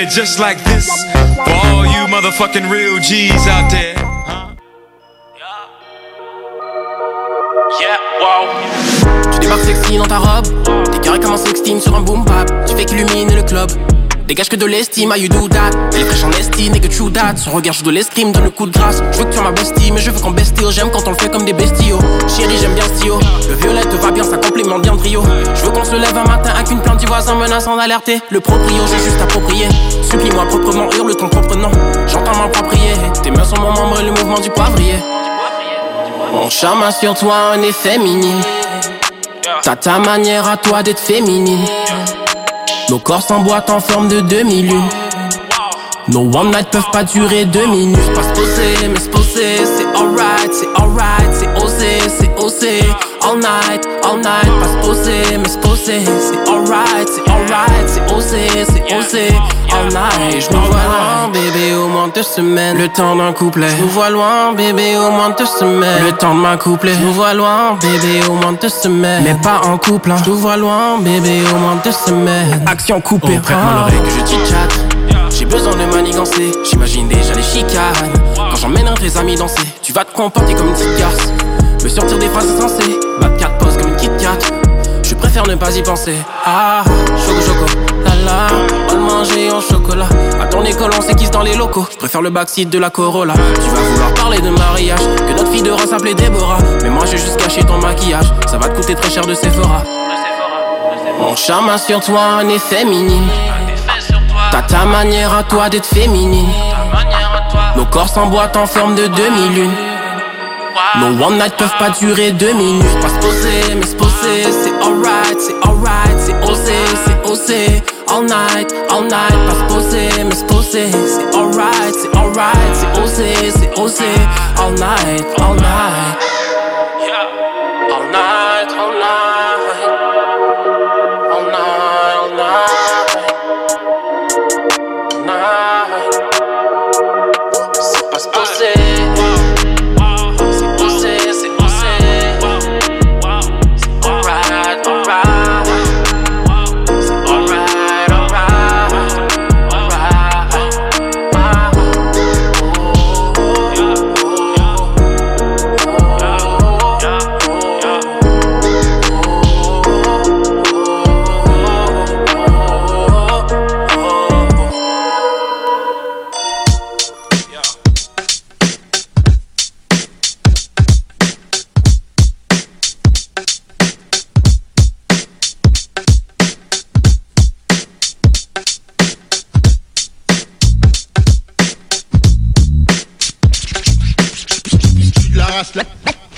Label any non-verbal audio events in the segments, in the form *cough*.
it just like this. For all you motherfucking real G's out there. Yeah, wow. Tu débarques sexy dans ta robe. T'es carré comme un sextine sur un boom bap. Tu fais qu'illuminer le club. Dégage que de l'estime, you do that. Elle est en estime, que true that Son regard joue de l'escrime, donne le coup de grâce. Je veux que tu ma bestie, mais je veux qu'on bestie J'aime quand on le fait comme des bestiaux. Chérie, j'aime bien ce Le violet te va bien, ça complémente bien le trio Je veux qu'on se lève un matin avec une plainte du voisin menaçant d'alerter Le proprio, j'ai juste approprié. Supplie-moi proprement, hurle ton propre nom. J'entends m'approprier Tes mains sont mon membre et le mouvement du poivrier. Mon charme a sur toi un effet minime T'as ta manière à toi d'être féminine nos corps s'emboîtent en forme de demi-lune. Nos one night peuvent pas durer deux minutes. Pas se poser, mais se poser, c'est alright, c'est alright, c'est osé, c'est osé. All night, all night, pas se poser, mais se poser, c'est alright, c'est alright, c'est osé, c'est osé. All night, je nous vois loin, bébé, au moins deux semaines. Le temps d'un couplet. Je nous vois loin, bébé, au moins deux semaines. Le temps de m'accoupler. Je nous vois loin, bébé, au moins deux semaines. Mais pas en couple, hein. Je nous vois loin, bébé, au moins deux semaines. Action coupée, oh, prête-moi l'oreille que je chit-chat. J'ai besoin de manigancer, j'imagine déjà les chicanes. Quand j'emmène tes amis danser, tu vas te comporter comme une petite garce. Me sortir des phrases insensées, ma carte pose comme une Kit Kat. Je préfère ne pas y penser. Ah, choco choco, la la, manger en chocolat. À ton école, on s'équise dans les locaux. Je préfère le backseat de la Corolla. Tu vas vouloir parler de mariage, que notre fille de race s'appelait Déborah. Mais moi, j'ai juste caché ton maquillage. Ça va te coûter très cher de Sephora. Mon charme a sur toi un effet minime. T'as ta manière à toi d'être féminine. Nos corps s'emboîtent en forme de demi-lune. Nos one night peuvent pas durer deux minutes. Pas se poser, mais se poser, c'est alright, c'est alright, c'est osé, c'est osé. All night, all night, pas se poser, mais se poser, c'est alright, c'est alright, c'est osé, c'est osé. All night, all night.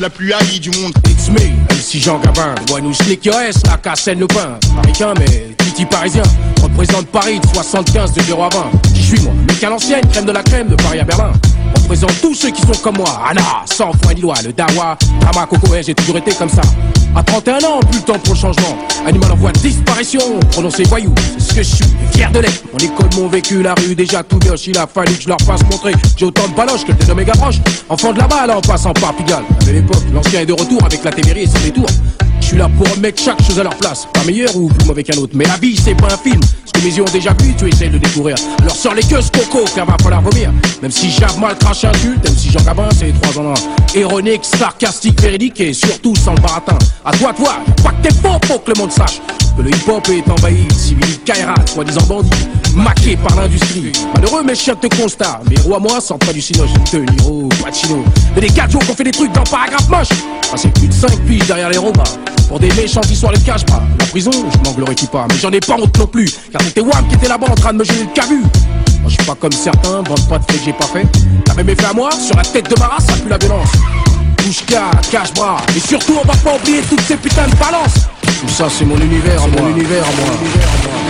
La plus haïe du monde. It's me, MC Jean Gabin. One nous slick ass, la cassette le pain. Américain, mais petit parisien. Représente Paris de 75 de 0 à 20. Qui suis moi Mec à l'ancienne, crème de la crème de Paris à Berlin. Représente tous ceux qui sont comme moi. Anna, sans point ni le Dawa. Drama, Coco, j'ai toujours été comme ça. À 31 ans, plus le temps pour le changement. Animal en voie de disparition, prononcé voyou, c'est ce que je suis, fier de l'être. Mon école, mon vécu, la rue, déjà tout gauche, il a fallu que je leur fasse montrer. J'ai autant de baloches que des méga proches. Enfant de la balle en passant par Pigalle. À belle époque, l'ancien est de retour avec la Témérie et ses détours. Suis là pour remettre chaque chose à leur place. Pas meilleur ou plus mauvais qu'un autre. Mais la vie, c'est pas un film. Ce que mes yeux ont déjà vu, tu essayes de découvrir. Alors sors les queues, coco, car va falloir vomir. Même si j'ave mal craché un culte, même si Jean Gabin, c'est trois en un. Ironique, sarcastique, véridique et surtout sans le baratin. À toi, toi, pas que t'es faux, faut que le monde sache. Que le hip-hop est envahi, civil, Kaira, soi-disant bandit, maqué par l'industrie. Malheureux, mes chiens te constat. Mais rois, moi, sortent pas du sino, De Niro, Pacino. Mais des gars qui ont fait des trucs dans paragraphe moche. Passé plus de 5 piges derrière les robots. Pour des méchants histoires, les cache pas. La prison, je m'en glorifie pas, mais j'en ai pas honte non plus. Car c'était Wam qui était là-bas en train de me gêner le cabu. Moi, je suis pas comme certains, bande pas de fait que j'ai pas fait. T'as même fait à moi, sur la tête de ma race, ça pue la violence. Bouche cache bras. Et surtout, on va pas oublier toutes ces putains de balances. Tout ça, c'est mon univers, mon univers à moi.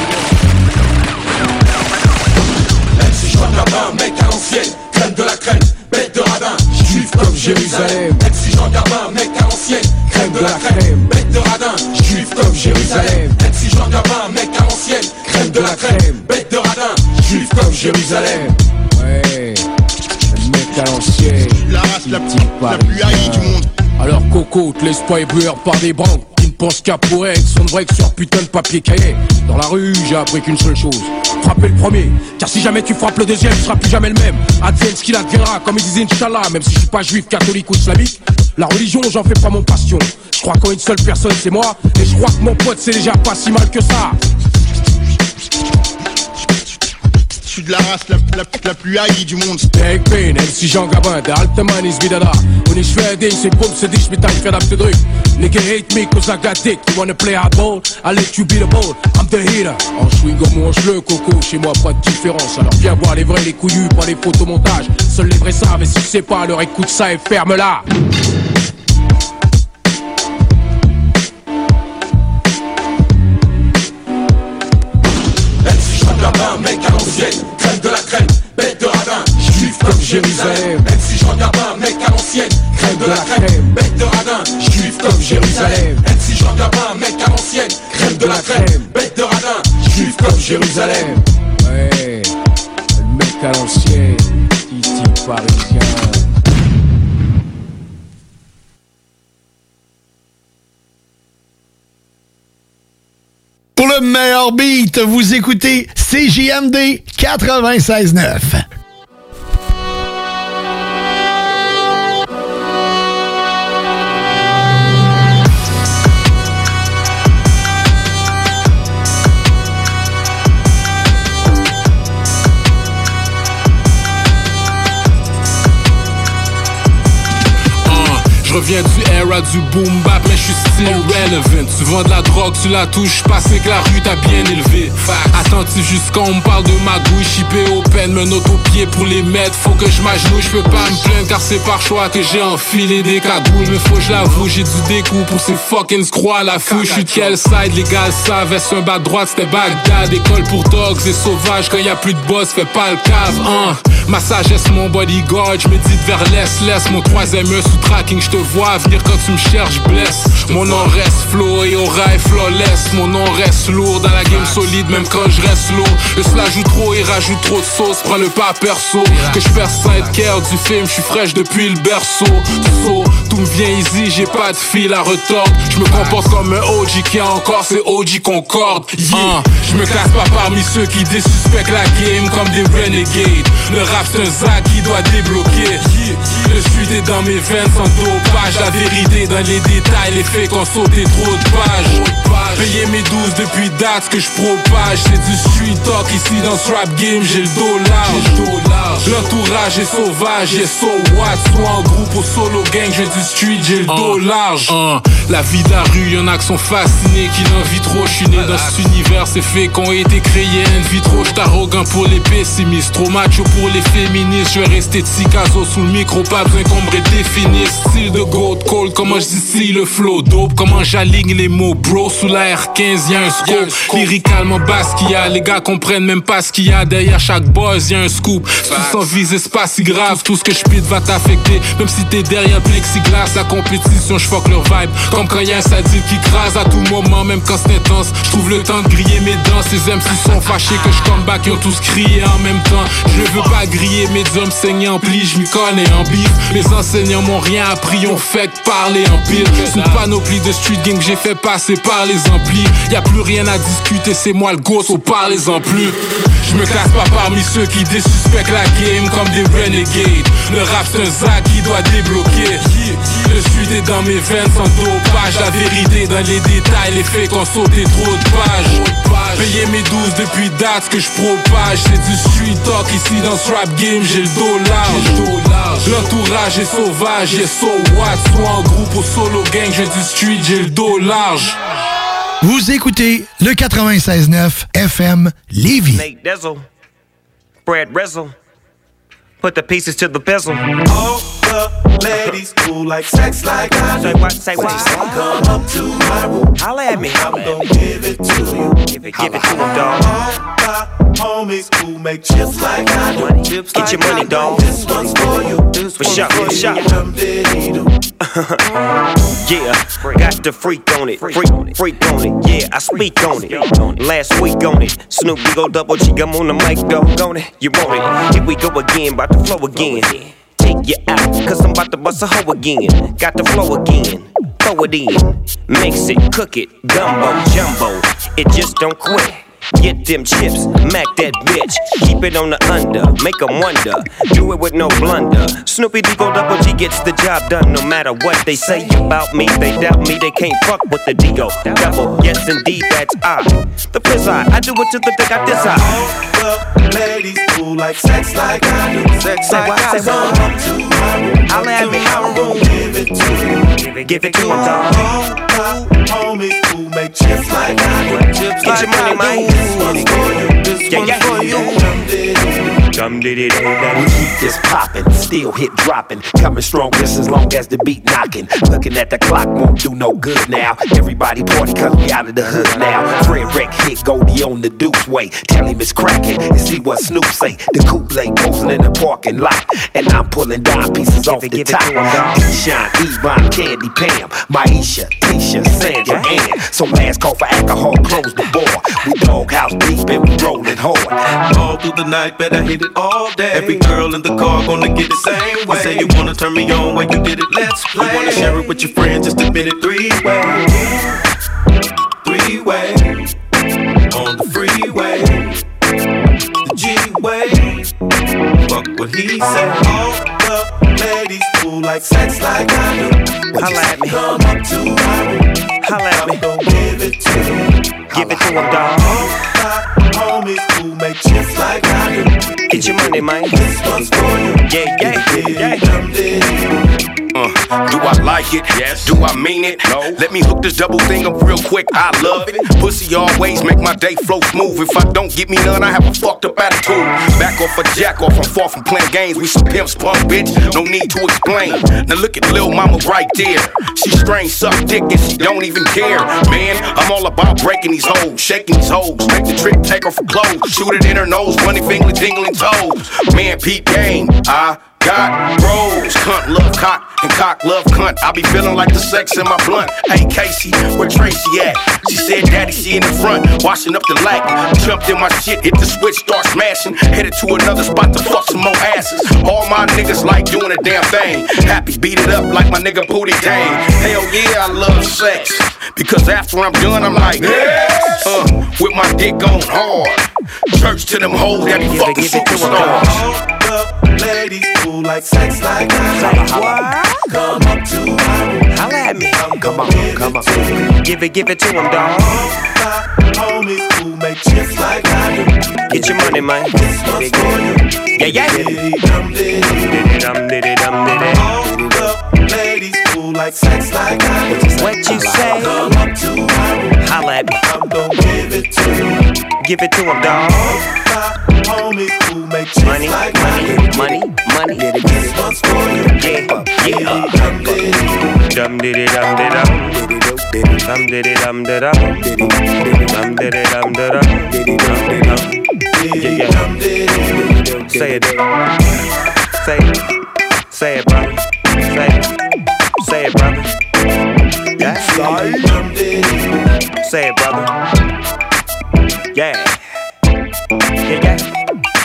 Mec à l'ancienne, crème de la crème, bête de radin, juif comme Jérusalem. Jean Gabin, mec à l'ancienne, crème de la crème, bête de radin, juif comme Jérusalem. Jean Gabin, mec à l'ancienne, crème de la crème, bête de radin, juif comme Jérusalem. Ouais, mec à l'ancienne, la race la, la plus haïe du monde. Alors Coco, te laisse pas éblouir par des banques pense qu'à pour être son break sur putain de papier cahier. Dans la rue, j'ai appris qu'une seule chose. frapper le premier. Car si jamais tu frappes le deuxième, tu seras plus jamais le même. Advienne ce qu'il adviendra, comme il disait Inch'Allah, même si je suis pas juif, catholique ou islamique. La religion, j'en fais pas mon passion. Je crois qu'en une seule personne, c'est moi. Et je crois que mon pote, c'est déjà pas si mal que ça. Je suis de la race la, la, la plus haïe du monde. Big Pain, MC Jean Gabin, der alte Mann ist wieder da. Und ich dir, ich pumse dich mit einem verdammten Drück. Nigga hate me cause I got dick. You wanna play hardball? I let you be the ball. I'm the hitter. En swing ou en le coco, chez moi pas de différence. Alors viens voir les vrais, les couillus, pas les photomontages. Seuls les vrais savent, et si c'est pas, alors écoute ça et ferme-la. Mec à l'ancienne, crème de la crème, bête de radin, juif comme Jérusalem. Même si Jean Gabin, mec à l'ancienne, crème de la crème, bête de radin, juif comme Jérusalem. Même si Jean Gabin, mec à l'ancienne, crème de la crème, bête de radin, juif comme Jérusalem. Ouais, mec à l'ancienne, ici parisien. Pour le meilleur beat, vous écoutez CJMD 96.9. Je reviens du era du boom mais je suis still relevant. Tu vends de la drogue, tu la touches pas, c'est que la rue t'a bien élevé. Attentif jusqu'on me parle de magouille, chippé au peine, me note au pied pour les mettre. Faut que je m'agenouille, je peux pas me plaindre car c'est par choix que j'ai enfilé des cagoules. Mais faut que je l'avoue, j'ai du découp pour ces fucking scroix à la fouille. Je suis de quel side, les gars savent, est un bas droite, c'était Bagdad. École pour dogs et sauvages, quand y a plus de boss, fais pas le cave, hein. Ma sagesse, mon bodyguard, je médite vers l'est, laisse mon troisième sous tracking, je te vois venir quand tu me cherches, blesse. Mon nom reste flow et aura est flawless. Mon nom reste lourd dans la game solide, même quand je reste lourd. Le cela joue trop et rajoute trop de sauce, prends le pas perso. Que je perds sainte care du film, je suis fraîche depuis le berceau. So, tout me vient easy, j'ai pas de fil à retordre. Je me comporte comme un OG qui a encore ses OG Concorde. Yeah. je me classe pas parmi ceux qui désuspectent la game comme des renegades. Le rap c'est un zac qui doit débloquer. Le suite est dans mes veines sans dopage. La vérité dans les détails, les faits qu'on sauté trop de pages. Payer mes 12 depuis date, ce que je propage. C'est du street talk ici dans ce rap game, j'ai le dos large. L'entourage est sauvage, et so what? Soit en groupe ou solo gang, j'ai du street, j'ai le dos large. La vie de la rue, y'en a qui sont fascinés, qui n'en vit trop. Je suis né dans cet univers, c'est fait qu'on a été créés. Une vie trop, j'suis arrogant pour les pessimistes, trop macho pour les féministes. Je vais rester Tikazo sous le micro, pas besoin qu'on me redéfinisse. Style de gold cold, comment je dis si le flow comment j'aligne les mots, bro. Sous la R15, y'a un scope. Lyricalement basse qu'il y a, les gars comprennent même pas ce qu'il y a derrière chaque buzz, y'a un scoop. Tout sans viser, c'est pas si grave, tout ce que je pite va t'affecter. Même si t'es derrière plexiglas, la compétition, je fuck leur vibe. Comme quand y'a un sadique qui crase à tout moment, même quand c'est intense. Je trouve le temps de griller mes dents, ces MC sont fâchés que je come back, ils ont tous crié en même temps. Je veux pas griller mes hommes saignés en pli, je m'y connais en bif. Mes enseignants m'ont rien appris, on fait que parler en pile. Une de street gang que j'ai fait passer par les amplis. Y plus rien à discuter, c'est moi le gosse, on parlez-en plus. Je me classe pas parmi ceux qui désuspectent la game comme des renegades. Le rap c'est un zac qui doit débloquer. Le suite est dans mes veines sans dopage. La vérité dans les détails, les faits qu'on sauté trop de pages. Payer mes 12 depuis date, ce que je propage. C'est du street talk ici dans ce rap game, j'ai le dos large. L'entourage est sauvage, et so what? Soit en groupe ou solo gang, j'ai du street, j'ai le dos large. Vous écoutez le 96.9 FM Lévis. Nate Dizzle, Brad Rizzle, put the pieces to the bezel. All the ladies cool like sex like I do. Say what? Say what? Come up to my room. Holla at me. I'm gonna give it to you. Give it, give it to him, dog. All my homies cool make chips like I do. Money, get your money, dog. This one's for you. This For sure, for sure. Yeah, got the freak on it, freak, on it, freak on it. Yeah, I speak on it. Last week on it, Snoop Dogg go double G, I'm on the mic, dog on it. You want it? Here we go again, bout to flow again. Take you out, cause I'm about to bust a hoe again. Got the flow again, throw it in. Mix it, cook it, gumbo, jumbo. It just don't quit. Get them chips, mac that bitch. Keep it on the under, make them wonder. Do it with no blunder. Snoopy Digo Double G gets the job done no matter what they say about me. They doubt me, they can't fuck with the Digo Double. Yes, indeed, that's I. The fizz I, I do it to the dick I desire. The ladies who like sex like I do. Sex Say like what? I Say what? Come to my room. I'll have it. my room. Give it to you. Give it, give it to them, dog. All the homies who make chips like I do. Chips Get your money, man. This one's for you. This Yeah, one's yeah. for you. Dum diddy. Dum diddy dum We dum. keep this poppin', still hit dropping, coming strong just as long as the beat knocking. Looking at the clock won't do no good now. Everybody party cause we out of the hood now. Fred Wreck hit Goldie on the Duke's way. Tell him it's cracking and see what Snoop say. The coupe lay posing in the parking lot, and I'm pulling dime pieces off it, the give it top. to 'em, dawg. Deshaun, Yvonne, Candy, Pam, Maisha, Tisha, Sandra, Ann. So last call for alcohol, close the door. We doghouse deep and we rollin' hard. All through the night, better hit it all day. Every girl in the car gonna get the same way. You say you wanna turn me on when you did it, let's play. You wanna share it with your friends, just admit it three way. Three way. On the freeway. The G way. Fuck what he said. All the ladies who like sex like I do. What you Holla say? at me. Come up to my room. Holla at I'm me. gonna give it to you. Give it to them, dog. All my homies who make chips like I do. Get your money, man. This for you. Yeah, yeah, yeah. Uh, do I like it? Yes. Do I mean it? No. Let me hook this double thing up real quick. I love it. Pussy always make my day flow smooth. If I don't get me none, I have a fucked up attitude. Back off a jack off. I'm far from playing games. We some pimps, punk bitch. No need to explain. Now look at Lil Mama right there. She strange, suck dick, and she don't even care. Man, I'm all about breaking these hoes, shaking these hoes. Make the trick, take off her clothes, shoot it in her nose, money finger jingling toes. Man, Pete game. I got bros, cunt love cock and cock love cunt. I be feeling like the sex in my blunt. Hey Casey, where Tracy at? She said, Daddy, she in the front, washing up the light. Jumped in my shit, hit the switch, start smashing. Headed to another spot to fuck some more asses. All my niggas like doing a damn thing. Happy beat it up like my nigga Booty Dang. Hell yeah, I love sex. Because after I'm done, I'm like, yes. Uh, with my dick going hard. Church to them hoes that be fucking give it to 'em, superstars. All the ladies who like sex like do. Come up to room. Holla at me. I'm gonna come up. Give it, give it to them, dog. Homies who make chips like I do. Get your money, man. This one's for you. Yeah, yeah. Dum dum diddy dum diddy. All the ladies who like sex like I do. What you say? Come up to room. Holla at me. I'm gonna give it to you. Give it to them, dog. Homies make Money, like money, money, money. This one's for you. Yeah, yeah. Dum diddy. Dum diddy dum diddy dum. Dum diddy dum diddy dum. Diddy dum diddy dum. Yeah, yeah. Diddy. Say it. Say it. Say it, brother. Say it. Say it, brother. Yeah. Diddy. Say it, brother. Yeah. Yeah, yeah.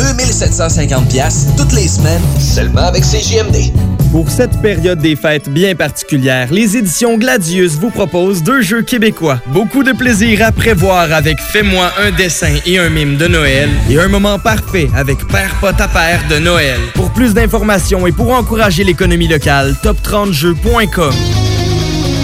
2750 pièces toutes les semaines, seulement avec CJMD. Pour cette période des fêtes bien particulière, les éditions Gladius vous proposent deux jeux québécois. Beaucoup de plaisir à prévoir avec Fais-moi un dessin et un mime de Noël et un moment parfait avec Père Pot à Père de Noël. Pour plus d'informations et pour encourager l'économie locale, top30jeux.com.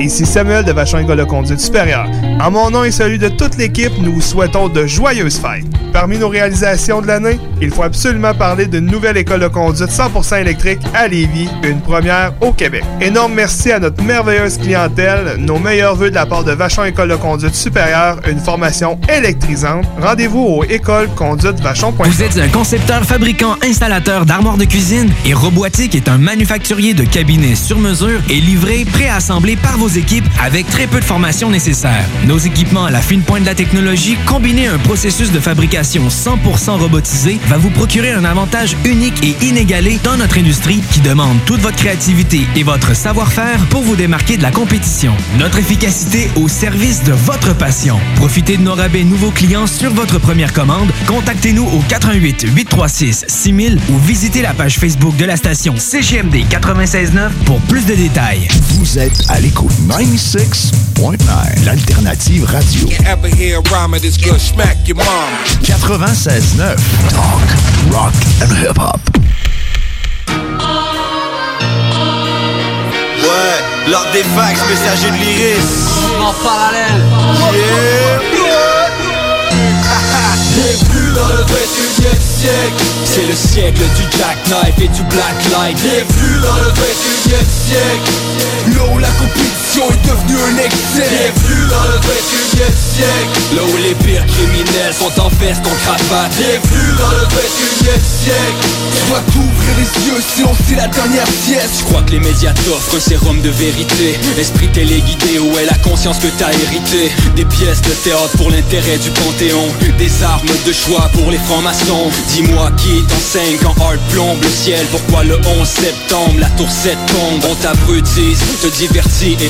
Ici Samuel de Vachon École de Conduite Supérieure. En mon nom et celui de toute l'équipe, nous vous souhaitons de joyeuses fêtes. Parmi nos réalisations de l'année, il faut absolument parler d'une nouvelle école de conduite 100% électrique à Lévis, une première au Québec. Énorme merci à notre merveilleuse clientèle, nos meilleurs voeux de la part de Vachon École de Conduite Supérieure, une formation électrisante. Rendez-vous au écoleconduitevachon.com. Vous êtes un concepteur, fabricant, installateur d'armoires de cuisine et Robotique est un manufacturier de cabinets sur mesure et livré, préassemblé par vos équipes avec très peu de formation nécessaire. Nos équipements à la fine pointe de la technologie, combinés à un processus de fabrication 100% robotisé, va vous procurer un avantage unique et inégalé dans notre industrie qui demande toute votre créativité et votre savoir-faire pour vous démarquer de la compétition. Notre efficacité au service de votre passion. Profitez de nos rabais nouveaux clients sur votre première commande. Contactez-nous au 88 836 6000 ou visitez la page Facebook de la station CGMD 969 pour plus de détails. Vous êtes à l'écoute 96.9, l'alternative radio. 96.9, talk, rock and hip-hop. Ouais, l'ordre des fax, messager de l'iris. En parallèle. Bienvenue *laughs* dans le 21e siècle C'est le siècle du jackknife et du blacklight Bienvenue dans le 21e siècle Là où la est devenue un excès. Bienvenue dans le 21e siècle. Là où les pires criminels sont en veste en cravate Bienvenue dans le 21e siècle. Tu dois les yeux sinon c'est la dernière sieste. Je crois que les médias t'offrent un sérum de vérité. Esprit téléguidé, où est la conscience que t'as hérité. Des pièces de théâtre pour l'intérêt du panthéon. Des armes de choix pour les francs-maçons. Dis-moi qui t'enseigne quand Hart plombe le ciel. Pourquoi le 11 septembre la tour 7 tombe? On t'abrutise, te divertit et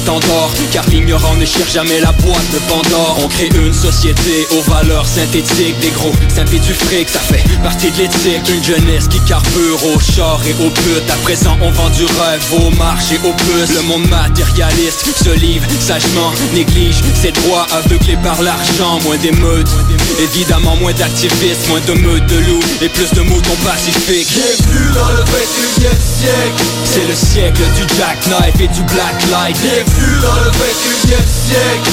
Car l'ignorant ne cherche jamais la boîte de Pandore. On crée une société aux valeurs synthétiques Des gros. Simpi du fric, ça fait partie de l'éthique. Une jeunesse qui carbure au char et au putes. À présent on vend du rêve au marché au puces. Le monde matérialiste se livre sagement Néglige ses droits aveuglés par l'argent. Moins d'émeutes, évidemment moins d'activistes Moins de meutes de loups et plus de moutons pacifiques. Bienvenue dans le 21e siècle? C'est le siècle du jackknife et du blacklight. Bienvenue dans le 21e siècle.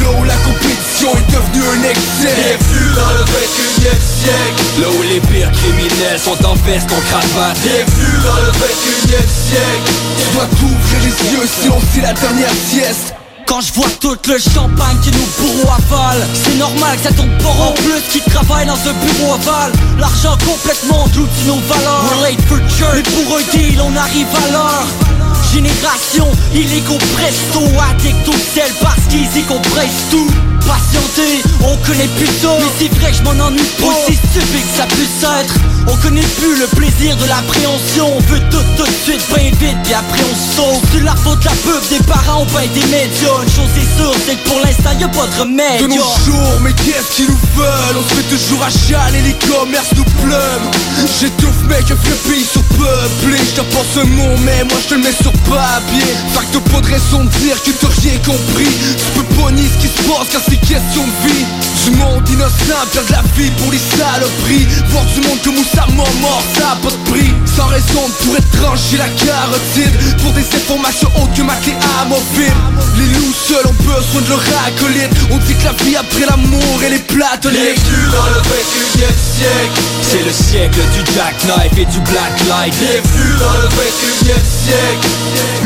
Là où la compétition est devenue un excès. Bienvenue dans le 21e siècle. Là où les pires criminels sont en veste en cravate. Bienvenue dans le 21e siècle. Tu dois t'ouvrir les yeux sinon c'est la dernière sieste. Quand je vois tout le champagne que nos bourreaux avalent C'est normal que ça tombe pas en plus qui travaille dans un bureau aval L'argent complètement d'outils nos valeurs. We're late for church. Mais pour un deal on arrive à l'heure Génération illico presto Addict au sel parce qu'ils y compressent tout patienter On connaît plus ça Mais c'est vrai que je m'en ennuie pas Aussi stupide que ça puisse être. On connaît plus le plaisir de l'appréhension. On veut tout tout de suite bien vite Puis après on saute. C'est la faute de la pub des parents ou ben des médias. Une chose est sûre c'est que pour l'instant y'a pas de remède De nos jours mais qu'est-ce qu'ils nous veulent? On se fait toujours à et les commerces nous plument J'étouffe mec un vieux pays surpeuplé Je te pense un mot mais moi je te le mets sur papier. Que t'as pas de raison de dire que t'as rien compris. Tu peux pas nier ce qui se passe car c'est question de vie. Du monde innocent perdre la vie pour les saloperies. Voir du monde où ça mort mort ça a pas de prix. Sans raison de pour tranché la carotide. Pour des informations autres que ma clé amovible. Les loups seuls ont besoin de leur acolyte. On dit que la vie après l'amour elle est platonique Bienvenue dans le 21 siècle. C'est le siècle du jackknife et du blacklight Bienvenue dans le 21 siècle.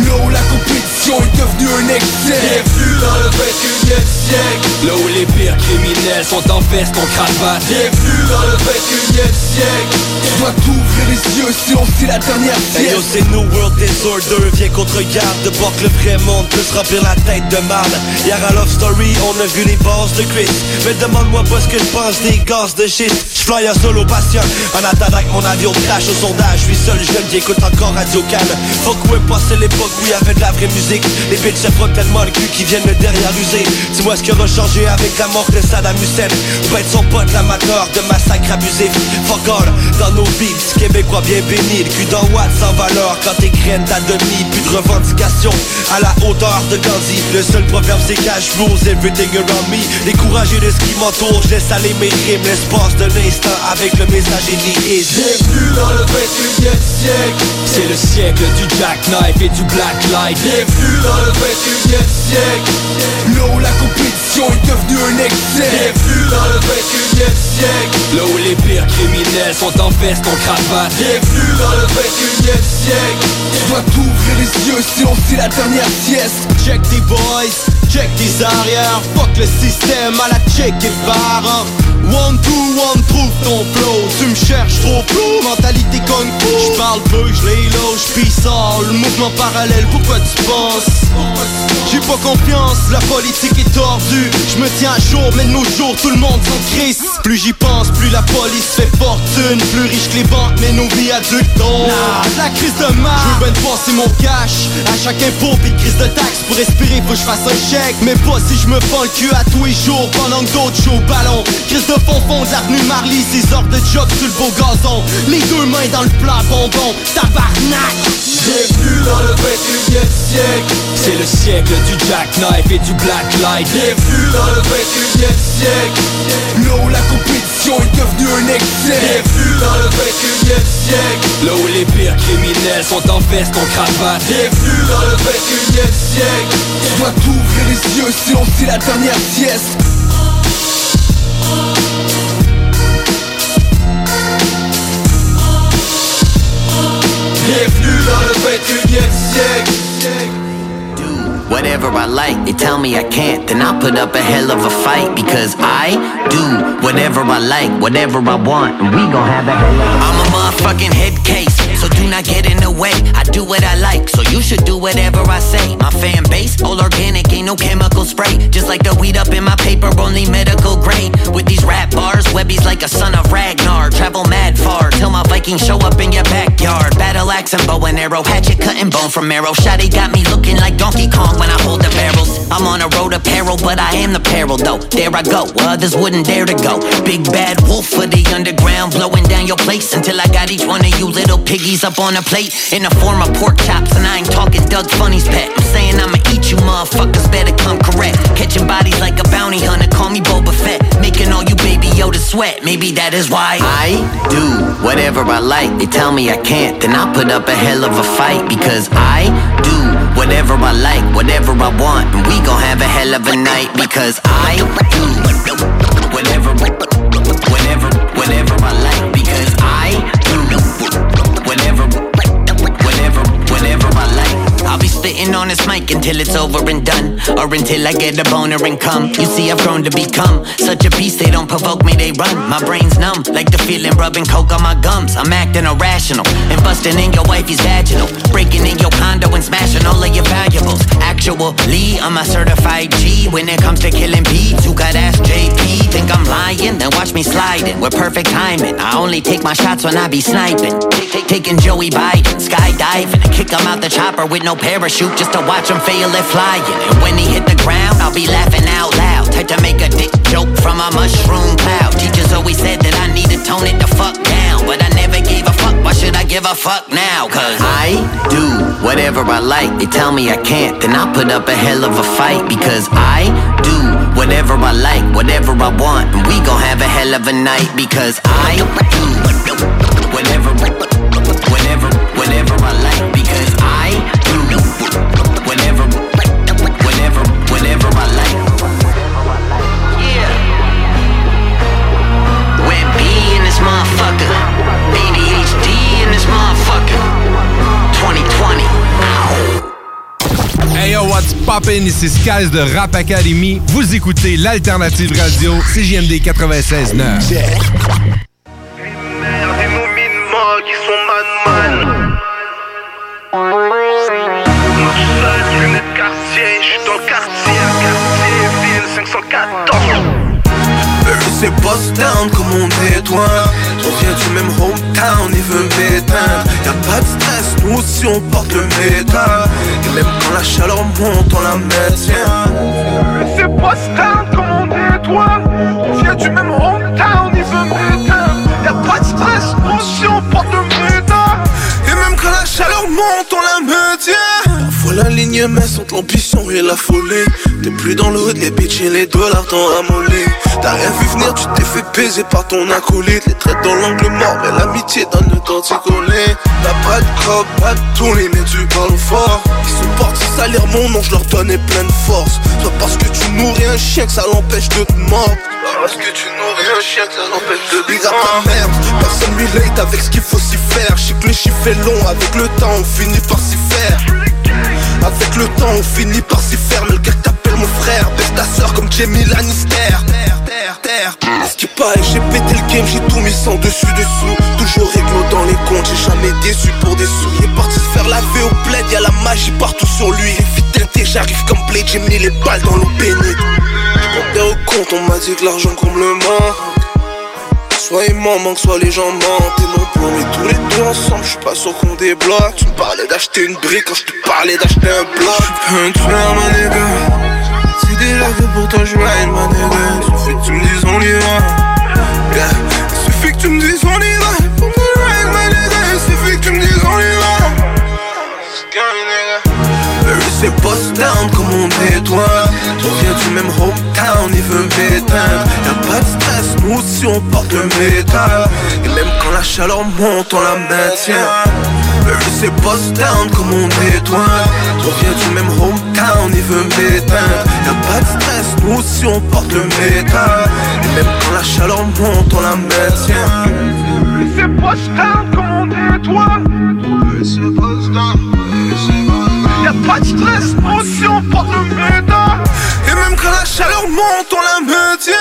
Là où la compétition est devenue un excès. Bienvenue dans le 21 siècle Là où les pires criminels sont en veste en cravate. Bienvenue dans le 21 siècle. Tu dois t'ouvrir les yeux sinon c'est la dernière Hey yo sieste. c'est New World Disorder. Viens qu'on te regarde de voir que le vrai monde peut se remplir la tête de mal Hier à Love Story on a vu les bases de Chris. Mais demande-moi pas ce que je pense des gaz de shit. J'fly un solo patient En attendant que mon avion crash au sondage Je suis seul jeune qui écoute encore Radio Cannes Fuck ouais passer l'époque où y avait de la vraie musique. Les bitches se frottent tellement le cul qui viennent me derrière user. Dis-moi ce qui aura avec la mort de Saddam Hussein. Ou de son pote l'amateur de massacre abusif. Fuck all dans nos petits québécois bien bénis Le cul dans Watt sans valeur quand t'es graines à demi. Plus de revendications à la hauteur de Gandhi. Le seul proverbe c'est cash rules everything around me. Découragé de ce qui m'entoure, je laisse aller mes rimes. L'espace d'un instant avec le message est Bienvenue dans le 21 siècle. C'est le siècle du jackknife et du blacklight Bienvenue dans le 21 siècle. Où la compétition est devenue un excès Bienvenue dans le 21 siècle. Là où les pires criminels sont en veste en cravate. Bienvenue dans le 21 siècle. Tu dois t'ouvrir les yeux sinon c'est la dernière sieste. Check tes boys, check tes arrières Fuck le système à la check et barre One, two, one, trouve ton flow. Tu me cherches trop flou, mentalité kung fu. J'parle peu, j'l'ai loge, pis ça Le mouvement parallèle, pourquoi tu penses? J'ai pas confiance, la politique est tordue Je me tiens à jour, mais de nos jours tout le monde s'en crise Plus j'y pense, plus la police fait fortune. Plus riche que les banques, mais nos vies adultes Nah, la crise de marre. Je veux ben passer mon cash À chaque impôt pis crise de taxe. Pour respirer faut que je fasse un chèque. Mais pas si je me fends le cul à tous les jours Pendant que d'autres jouent au ballon. Crise de fond fond l'avenue Marly Ces heures de job sur le beau gazon. Les deux mains dans le plat bonbon. Tabarnak! Bienvenue dans le 21 siècle C'est le siècle du jackknife et du blacklight Bienvenue dans le 21 siècle. Là où la compétition est devenue un excès. Bienvenue dans le 21 siècle. Là où les pires criminels sont en veste en cravate. Bienvenue dans le 21 siècle. Tu dois t'ouvrir les yeux sinon c'est la dernière sieste Bienvenue dans le 21 siècle Whatever I like, they tell me I can't, then I'll put up a hell of a fight. Because I do whatever I like, whatever I want, and we gon' have a hell of a I'm a motherfucking head case, so do not get in the way. I do what I like, so you should do whatever I say. My fan base, all organic, ain't no chemical spray. Just like the weed up in my paper, only medical grade. With these rap bars, Webby's like a son of Ragnar. Travel mad far, till my Vikings show up in your backyard. Battle axe and bow and arrow, hatchet cutting bone from arrow. Shotty got me looking like Donkey Kong when I hold the barrels. I'm on a road of peril, but I am the peril though. There I go, others wouldn't dare to go. Big bad wolf for the underground, blowing down your place until I got each one of you little up on a plate in the form of pork chops. And I ain't talking Doug Funny's pet. I'm saying I'ma eat you motherfuckers, better come correct. Catching bodies like a bounty hunter, call me Boba Fett. Making all you baby Yoda sweat, maybe that is why I do whatever I like. They tell me I can't, then I'll put up a hell of a fight because I do whatever I like, whatever I want, and we gon' have a hell of a night because I do whatever, whatever, whatever I like spitting on this mic until it's over and done, or until I get a boner and come. You see, I've grown to become such a beast, they don't provoke me, they run. My brain's numb, like the feeling rubbing coke on my gums. I'm acting irrational and busting in your wifey's vaginal, breaking in your condo and smashing all of your valuables. Actually, I'm a certified G when it comes to killing beats. Who got ass JP? Think I'm lying? Then watch me sliding with perfect timing. I only take my shots when I be sniping. Taking Joey Biden, skydiving, kick him out the chopper with no parachute just to watch him fail at flying. And when he hit the ground, I'll be laughing out loud. Type to make a dick joke from a mushroom cloud. Teachers always said that I need to tone it the fuck down, but I never gave a fuck. Why should I give a fuck now? Cause I do whatever I like. They tell me I can't, then I put up a hell of a fight because I do whatever I like, whatever I want, and we gon' have a hell of a night because I do whatever, whatever, whatever I like Hey yo, what's poppin'? Ici Skies de Rap Academy. Vous écoutez l'Alternative Radio, CJMD 96.9. qui sont man man. Marche seul, lunettes quartier, je suis dans le quartier, quartier, ville 514. C'est boss down comme on nettoie On vient du même hometown, il veut m'éteindre. Y'a pas de stress, nous aussi on porte le métal. Et même quand la chaleur monte, on la maintient. C'est boss down comme on nettoie On vient du même hometown, il veut m'éteindre Parfois la ligne mince entre l'ambition et la folie. T'es plus dans le hood, les bitches et les dollars t'ont ramolli. T'as rien vu venir, tu t'es fait baiser par ton acolyte. Les traites dans l'angle mort, mais l'amitié donne le temps de s'y coller. T'as pas de cop, pas de tourner, mais tu parles fort. Ils sont partis salir mon nom, je leur donnais plein de force. Soit parce que tu nourris un chien que ça l'empêche de te mordre. Parce que tu nourris un chien que ça l'empêche de te Big up ta merde, personne relate avec ce qu'il faut s'y faire. Je sais que le chiffre est long, avec le temps on finit par s'y faire avec le temps on finit par s'y faire. Mais le gars que t'appelles mon frère? Baisse ta soeur comme Jamie Lannister. Terre, terre, terre. Ce qui paraît j'ai pété le game? J'ai tout mis sans dessus dessous. Toujours réglo dans les comptes J'ai jamais déçu pour des sous. Il est parti se faire laver au plaid Y'a la magie partout sur lui. Vite j'arrive comme Blade J'ai mis les balles dans l'eau bénite. J'comptais au compte On m'a dit que l'argent comble le Soit il m'en manque, soit les gens mentent. Et non pour mais tous les deux ensemble, je suis pas sûr qu'on débloque Tu me parlais d'acheter une brique quand je te parlais d'acheter un bloc. Peux un tueur ma nigga C'est déjà fait pour toi, je ride ma nigga Suffit que tu me dises on y va yeah. Suffit que tu me dises on y va Pour me ride ma nigga Suffit que tu me dises on y va Baby c'est boss down comme on On vient du même hometown, il veut m'éteindre. Y'a pas de stress, nous aussi on porte le métal. Et même quand la chaleur monte, on la maintient. Baby c'est boss down comme on nettoie On vient du même hometown, il veut m'éteindre. Y'a pas de stress, nous aussi on porte le métal. Et même quand la chaleur monte, on la maintient. Baby c'est boss down comme on nettoie Baby c'est boss down Y'a pas de stress, nous aussi on porte le métal Et même quand la chaleur monte, on la maintient.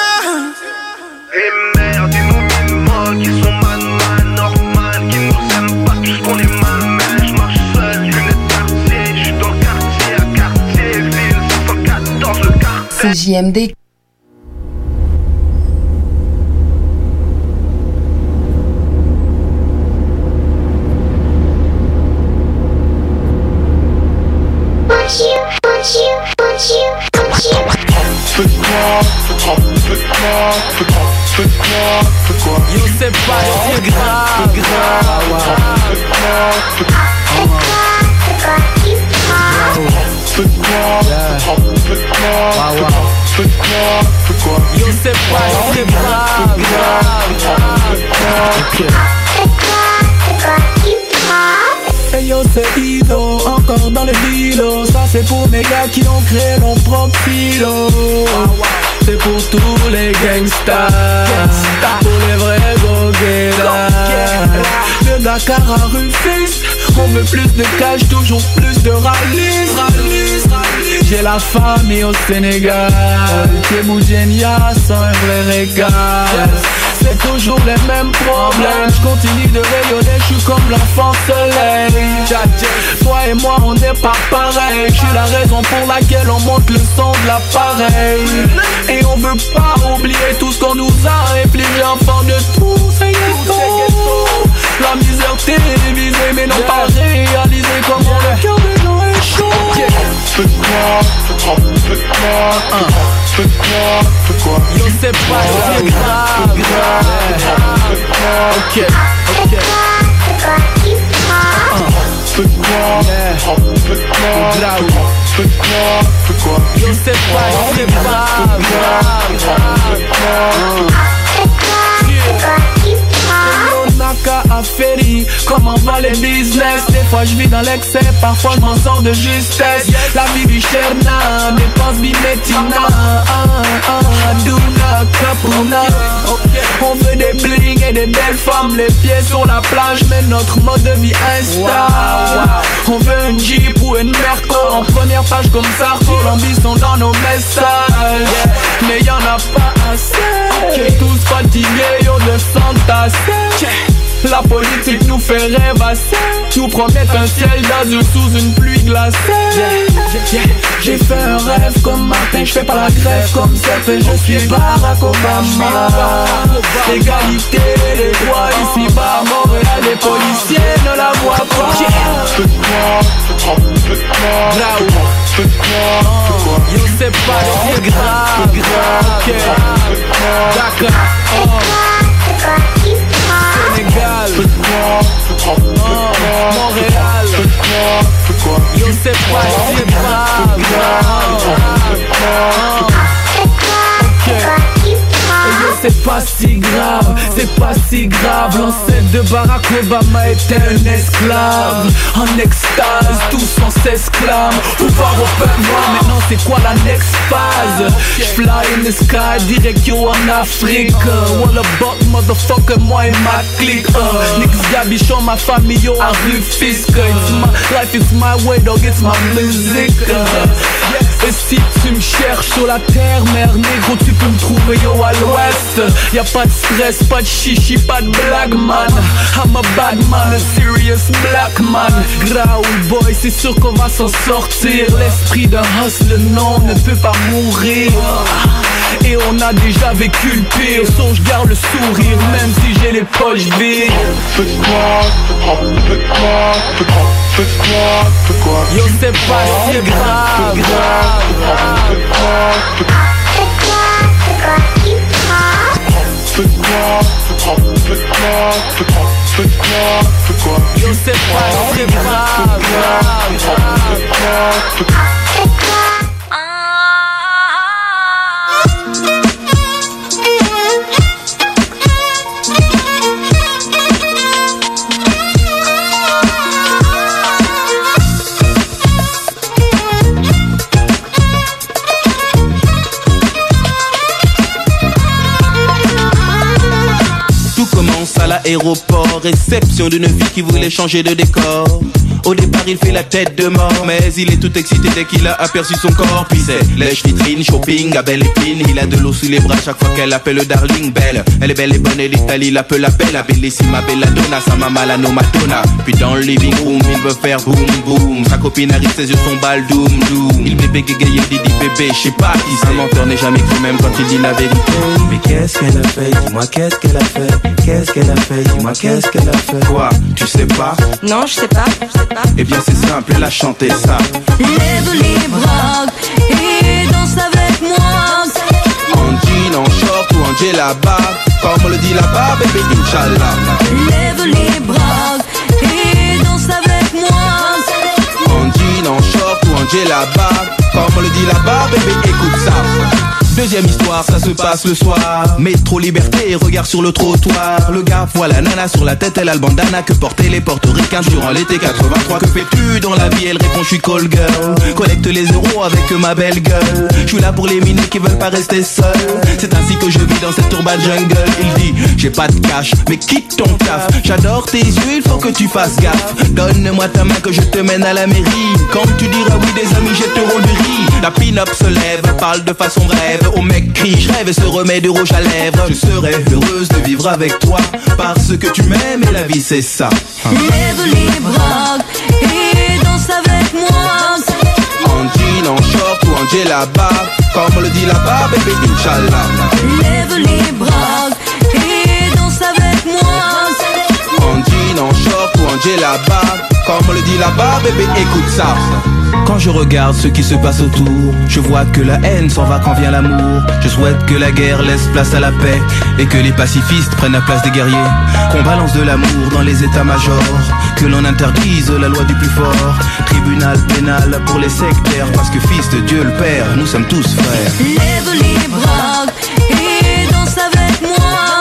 Et merde, ils nous miment qui sont man man, normal, qui nous aiment pas tous qu'on est mal mais J'marche seul, lunettes quartier, j'suis dans le quartier, à quartier, ville 514, le quartier. CJMD Fais quoi, fais quoi, fais quoi, fais quoi, fais quoi, fais quoi Yo c'est pas si grave, grave Hey yo c'est Ido, encore dans le hilo Ça c'est pour mes gars qui ont créé leur propre philo C'est pour tous les gangsters. Pour les vrais go-getters Le Dakar a Rufus On veut plus de cash, toujours plus de rallye J'ai la famille au Sénégal. Keboudjenia sans un vrai régal c'est toujours les mêmes problèmes. Je continue de rayonner, je suis comme l'enfant soleil. Toi et moi on n'est pas pareil. Je suis la raison pour laquelle on monte le son de l'appareil. Et on veut pas oublier tout ce qu'on nous a infligé. Enfant de tout, c'est ghetto La misère télévisée mais non pas réalisée Comme le cœur chaud Fais quoi, fais quoi, fais quoi, fais quoi, fais quoi Yo c'est pas si grave. Ok, ok Fais quoi, fais quoi, fais quoi, fais quoi Yo c'est pas si grave Comment va les business? Des fois je vis dans l'excès, parfois je m'en sors de justesse. La vie du Cherna, dépense bimetina Aduna, Kapuna On veut des bling et des belles femmes. Les pieds sur la plage, mais notre mode de vie instable. On veut une Jeep ou une Merco. En première page comme Sarko L'ambition dans nos messages. Mais y'en a pas assez. Qui tous fatigués, yo de s'entasser la politique nous fait rêvasser Nous promettent un ciel d'azur sous une pluie glacée. J'ai fait un rêve comme Martin, je fais pas la grève comme ça fait Je suis Barack Obama. Égalité, les droits ici bas Montréal, les policiers ne la voient pas. Fais quoi, fais quoi, fais quoi, fais quoi, fais quoi Montréal. Yo c'est pas si grave c'est pas si grave, c'est pas si grave. L'ancêtre de Barack Obama était un esclave. En extase, tous on s'exclame Pouvoir au peuple noir, maintenant c'est quoi la next phase? J'fly in the sky, direct yo en Afrique. What about motherfucker, moi et ma clique. Uh. Nix Gabichon, ma famille yo à rue Fisk It's my life, it's my way, dog, it's my music. Uh. Et si tu me cherches sur la terre, mère négro, tu peux me trouver yo à l'ouest. Y'a pas de stress, pas de chichi, pas de blague man. I'm a bad man, a serious black man. Graoul boy, c'est sûr qu'on va s'en sortir. L'esprit d'un hustle, non, ne peut pas mourir. Et on a déjà vécu le pire. Son je garde le sourire même si j'ai les poches vides. Quoi, fais quoi, fais quoi, fais quoi, fais quoi Yo c'est pas si grave, grave Yo c'est pas, pas l'aéroport, réception d'une fille qui voulait changer de décor. Au départ, il fait la tête de mort, mais il est tout excité dès qu'il a aperçu son corps. Puis c'est lèche vitrine, shopping, à belle épine. Il a de l'eau sous les bras chaque fois qu'elle appelle le darling belle. Elle est belle et bonne et l'Italie l'appelle la belle. La bellissima belladonna, sa maman la nomatona. Puis dans le living room, il veut faire boum boum. Sa copine arrive, ses yeux sont bal doum doum. Il bébé gégayé, dit dit bébé, je sais pas qui c'est. Un menteur n'est jamais cru même quand il dit la vérité. Mais qu'est-ce qu'elle a fait? Dis-moi qu'est-ce qu'elle a fait? Qu'est-ce qu'elle a fait? Dis-moi qu'est-ce qu'elle a fait? Quoi? Tu sais pas? Non, je sais pas, je sais pas. Eh bien c'est simple, elle a chanté ça. Lève les bras et danse avec moi. En jean, en short ou en djellaba Comme on le dit là-bas, bébé, Inch'Allah Lève les bras et danse avec moi. En jean, en short ou en djellaba Comme on le dit là-bas, bébé, écoute ça Deuxième histoire, ça se passe le soir. Métro liberté, regard sur le trottoir. Le gars voit la nana sur la tête, elle a le bandana que portaient les portoricains durant l'été 83. Que fais-tu dans la vie? Elle répond, je suis call girl. Collecte les euros avec ma belle gueule. Je suis là pour les minés qui veulent pas rester seuls. C'est ainsi que je vis dans cette urban jungle. Il dit, j'ai pas de cash, mais quitte ton taf. J'adore tes yeux, il faut que tu fasses gaffe. Donne-moi ta main que je te mène à la mairie. Quand tu diras oui, des amis jetteront du riz. La pin-up se lève, parle de façon brève. Au mec crie, je rêve et se remet du rouge à lèvres. Je serai heureuse de vivre avec toi. Parce que tu m'aimes et la vie c'est ça. Lève les bras et danse avec moi. En jean, en short ou en djellaba Comme le dit là-bas, bébé, Inch'Allah Lève les bras et danse avec moi. En jean, en short ou en djellaba Comme le dit là-bas, bébé, écoute ça quand je regarde ce qui se passe autour, je vois que la haine s'en va quand vient l'amour. Je souhaite que la guerre laisse place à la paix et que les pacifistes prennent la place des guerriers. Qu'on balance de l'amour dans les états-majors, que l'on interdise la loi du plus fort. Tribunal pénal pour les sectaires, parce que fils de Dieu le Père, nous sommes tous frères. Lève les bras et danse avec moi.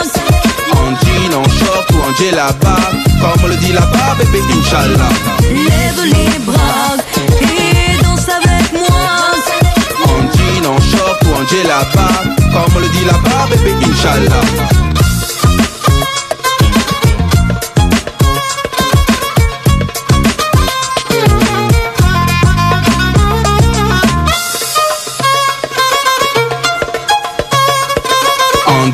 En jean, en short ou en djellaba, comme le dit là-bas, bébé, Inch'Allah. Lève les bras short ou en djellaba, comme le dit là-bas, bébé, Inch'Allah.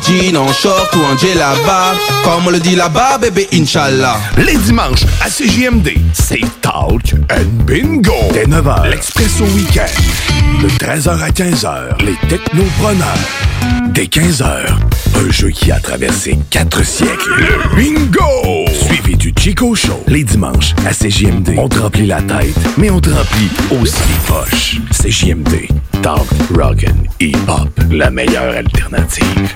Jean, en short ou en djellaba, comme le dit là-bas, bébé, Inch'Allah. Les dimanches à CJMD, c'est Talk and Bingo. Dès 9h, l'Expresso Week-end. De 13h à 15h, les technopreneurs. Dès 15h, un jeu qui a traversé quatre siècles. Le Bingo! Suivi du Chico Show. Les dimanches à CJMD. On te remplit la tête, mais on te remplit aussi les poches. CJMD. Talk, Rock'n, Hip-Hop. La meilleure alternative.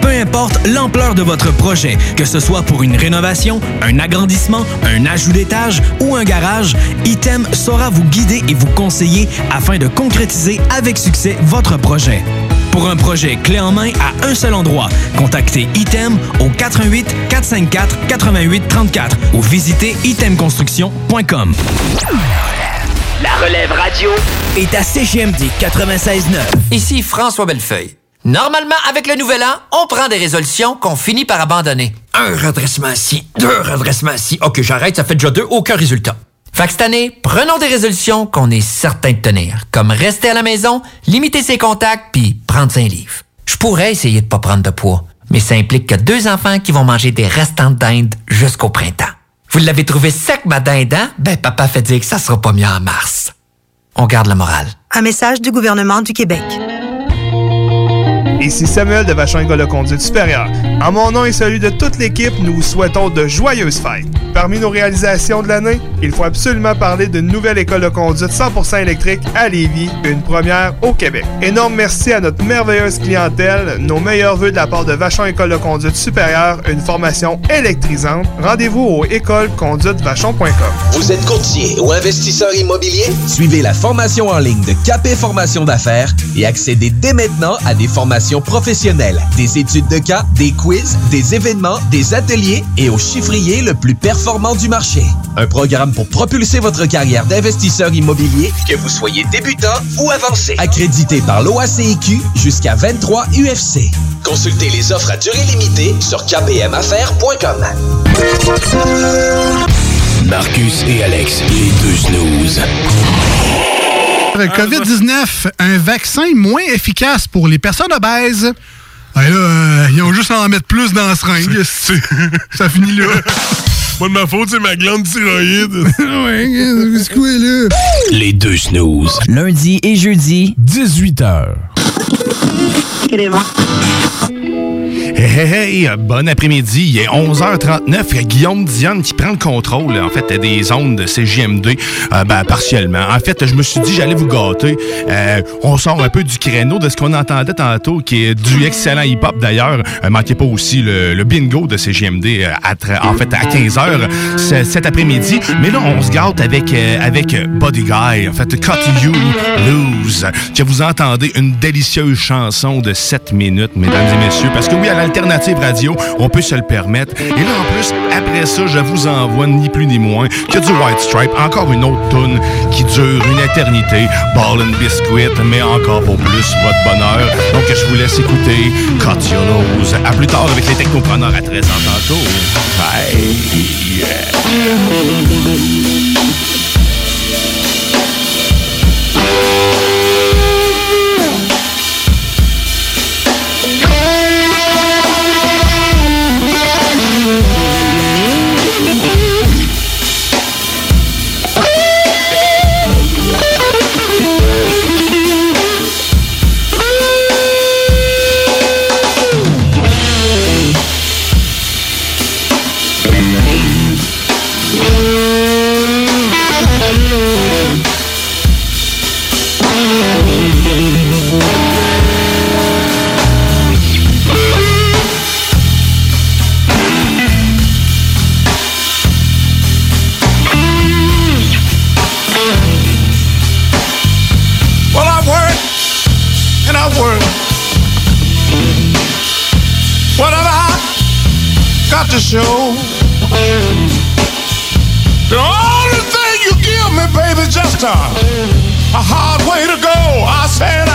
Peu importe l'ampleur de votre projet, que ce soit pour une rénovation, un agrandissement, un ajout d'étage ou un garage, Item saura vous guider et vous conseiller afin de concrétiser avec succès votre projet. Pour un projet clé en main à un seul endroit, contactez Item au 88 454 88 34 ou visitez itemconstruction.com. La relève radio est à CGMD 96.9. Ici François Bellefeuille. Normalement, avec le nouvel an, on prend des résolutions qu'on finit par abandonner. Un redressement assis, deux redressements assis. Ok, j'arrête, ça fait déjà deux, aucun résultat. Fait que cette année, prenons des résolutions qu'on est certain de tenir, comme rester à la maison, limiter ses contacts, puis prendre un livre. Je pourrais essayer de pas prendre de poids, mais ça implique que deux enfants qui vont manger des restants de dinde jusqu'au printemps. Vous l'avez trouvé sec, ma dinde, hein? Ben, papa fait dire que ça sera pas mieux en mars. On garde la morale. Un message du gouvernement du Québec. Ici Samuel de Vachon École de Conduite Supérieure. En mon nom et celui de toute l'équipe, nous vous souhaitons de joyeuses fêtes. Parmi nos réalisations de l'année, il faut absolument parler d'une nouvelle école de conduite 100% électrique à Lévis, une première au Québec. Énorme merci à notre merveilleuse clientèle, nos meilleurs voeux de la part de Vachon École de Conduite Supérieure, une formation électrisante. Rendez-vous au écoleconduitevachon.com. Vous êtes courtier ou investisseur immobilier? Suivez la formation en ligne de Capé Formation d'affaires et accédez dès maintenant à des formations professionnelles, des études de cas, des quiz, des événements, des ateliers et au chiffrier le plus performant du marché. Un programme pour propulser votre carrière d'investisseur immobilier, que vous soyez débutant ou avancé. Accrédité par l'OACIQ jusqu'à 23 UFC. Consultez les offres à durée limitée sur kbmaffaires.com. Marcus et Alex, les deux snooze. COVID-19, un vaccin moins efficace pour les personnes obèses. Ben là, euh, ils ont juste à en mettre plus dans la seringue. Ça finit là. *laughs* Pas de ma faute, c'est ma glande thyroïde. *laughs* ouais, c'est quoi là? Les deux snooze. Lundi et jeudi, 18h. Hey, hey, bon après-midi. Il est 11h39. Il y a Guillaume Dionne qui prend le contrôle, en fait, des ondes de CGMD, euh, ben, partiellement. En fait, je me suis dit, j'allais vous gâter. Euh, on sort un peu du créneau de ce qu'on entendait tantôt, qui est du excellent hip-hop, d'ailleurs. Euh, manquez pas aussi le, bingo de CGMD, euh, à, en fait, à 15h cet après-midi. Mais là, on se gâte avec, avec Body Guy, en fait, Cut You Lose, que vous entendez une délicieuse chanson de 7 minutes, mesdames et messieurs, parce que oui, l'alternative radio, on peut se le permettre. Et là, en plus, après ça, je vous envoie ni plus ni moins que du White Stripe, encore une autre tune qui dure une éternité, Ball and Biscuit, mais encore pour plus votre bonheur. Donc, je vous laisse écouter Nose. À plus tard avec les technopreneurs à 13 ans tantôt. Bye! Show? The only thing you give me, baby, just a, a hard way to go. I said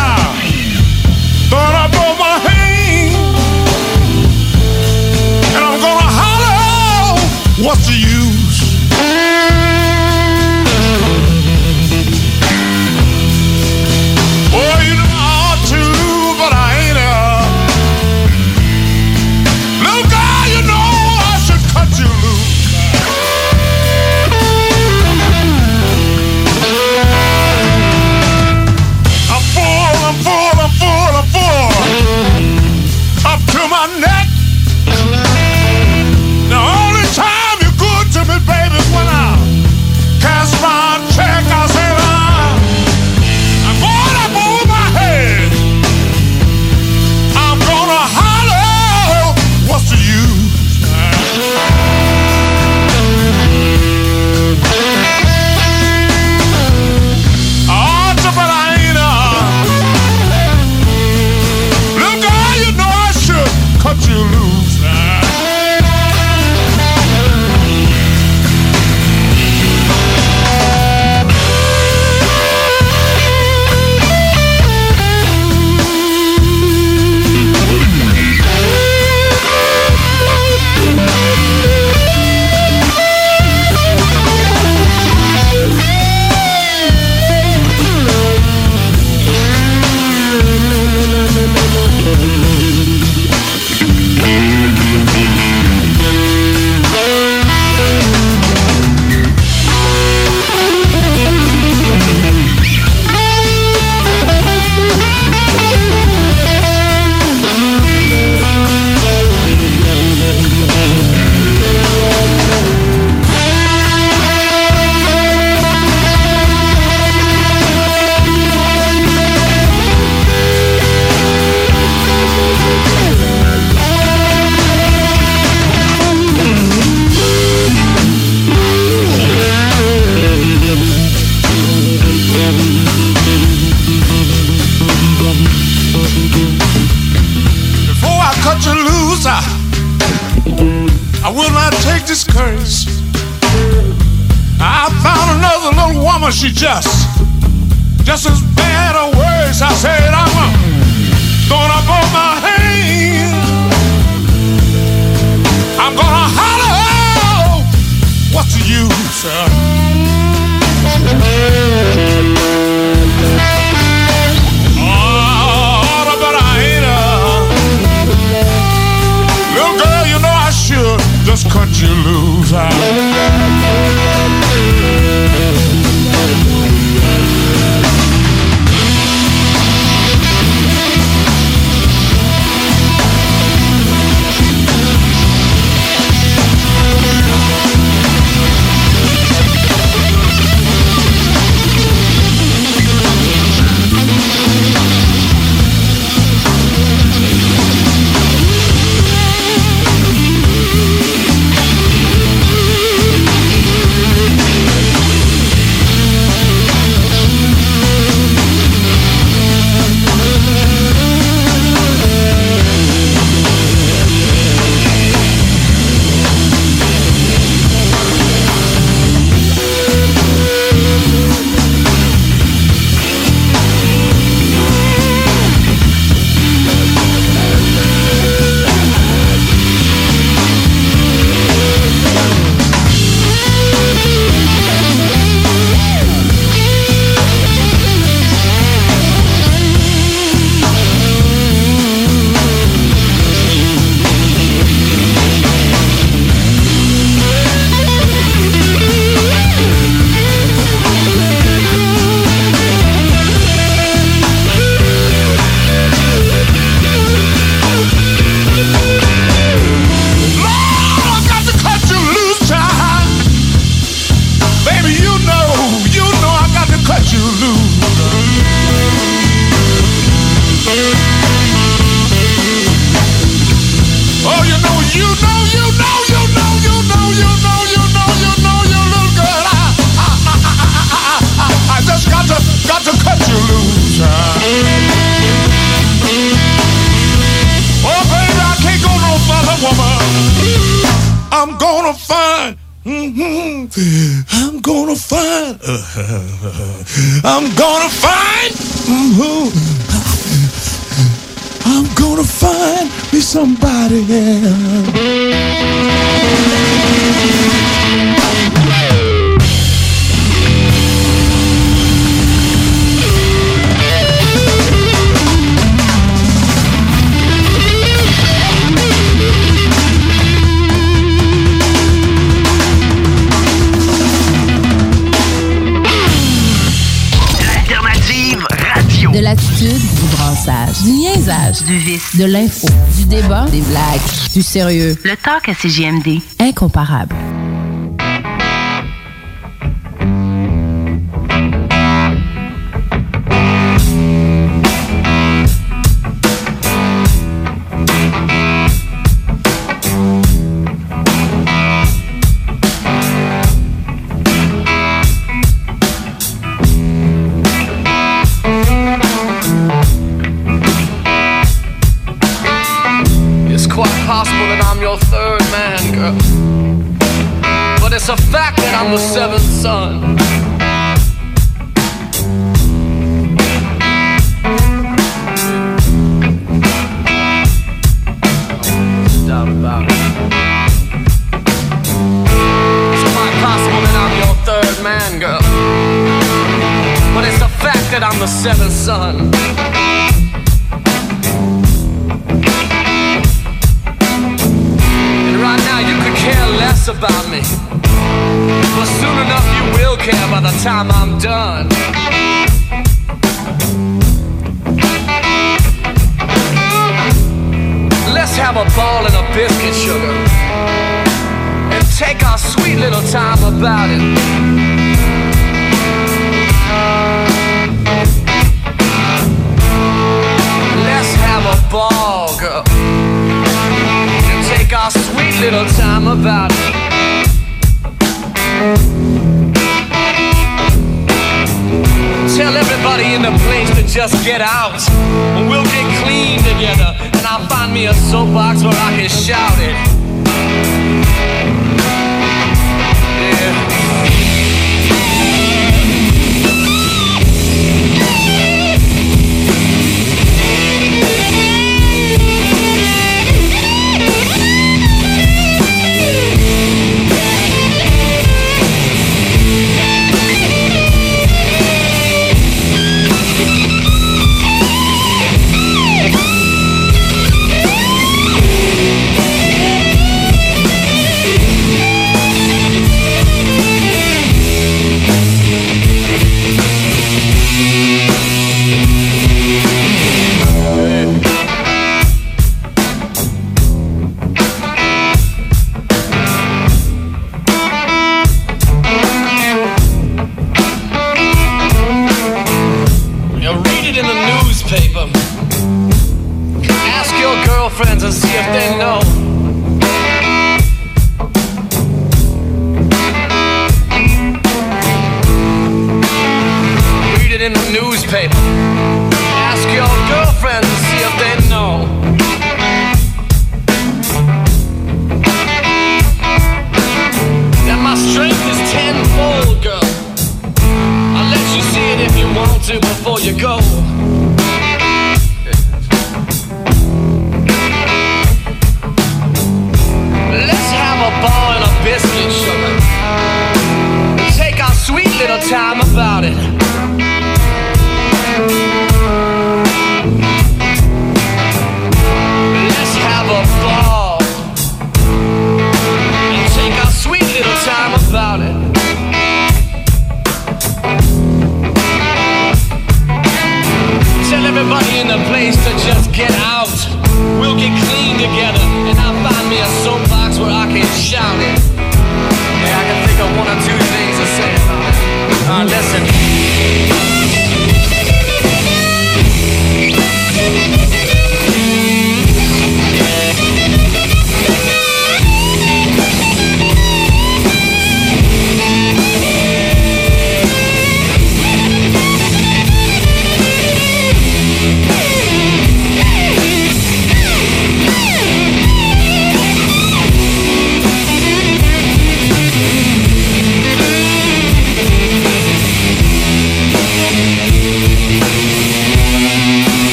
du sérieux. Le talk à CGMD. Incomparable.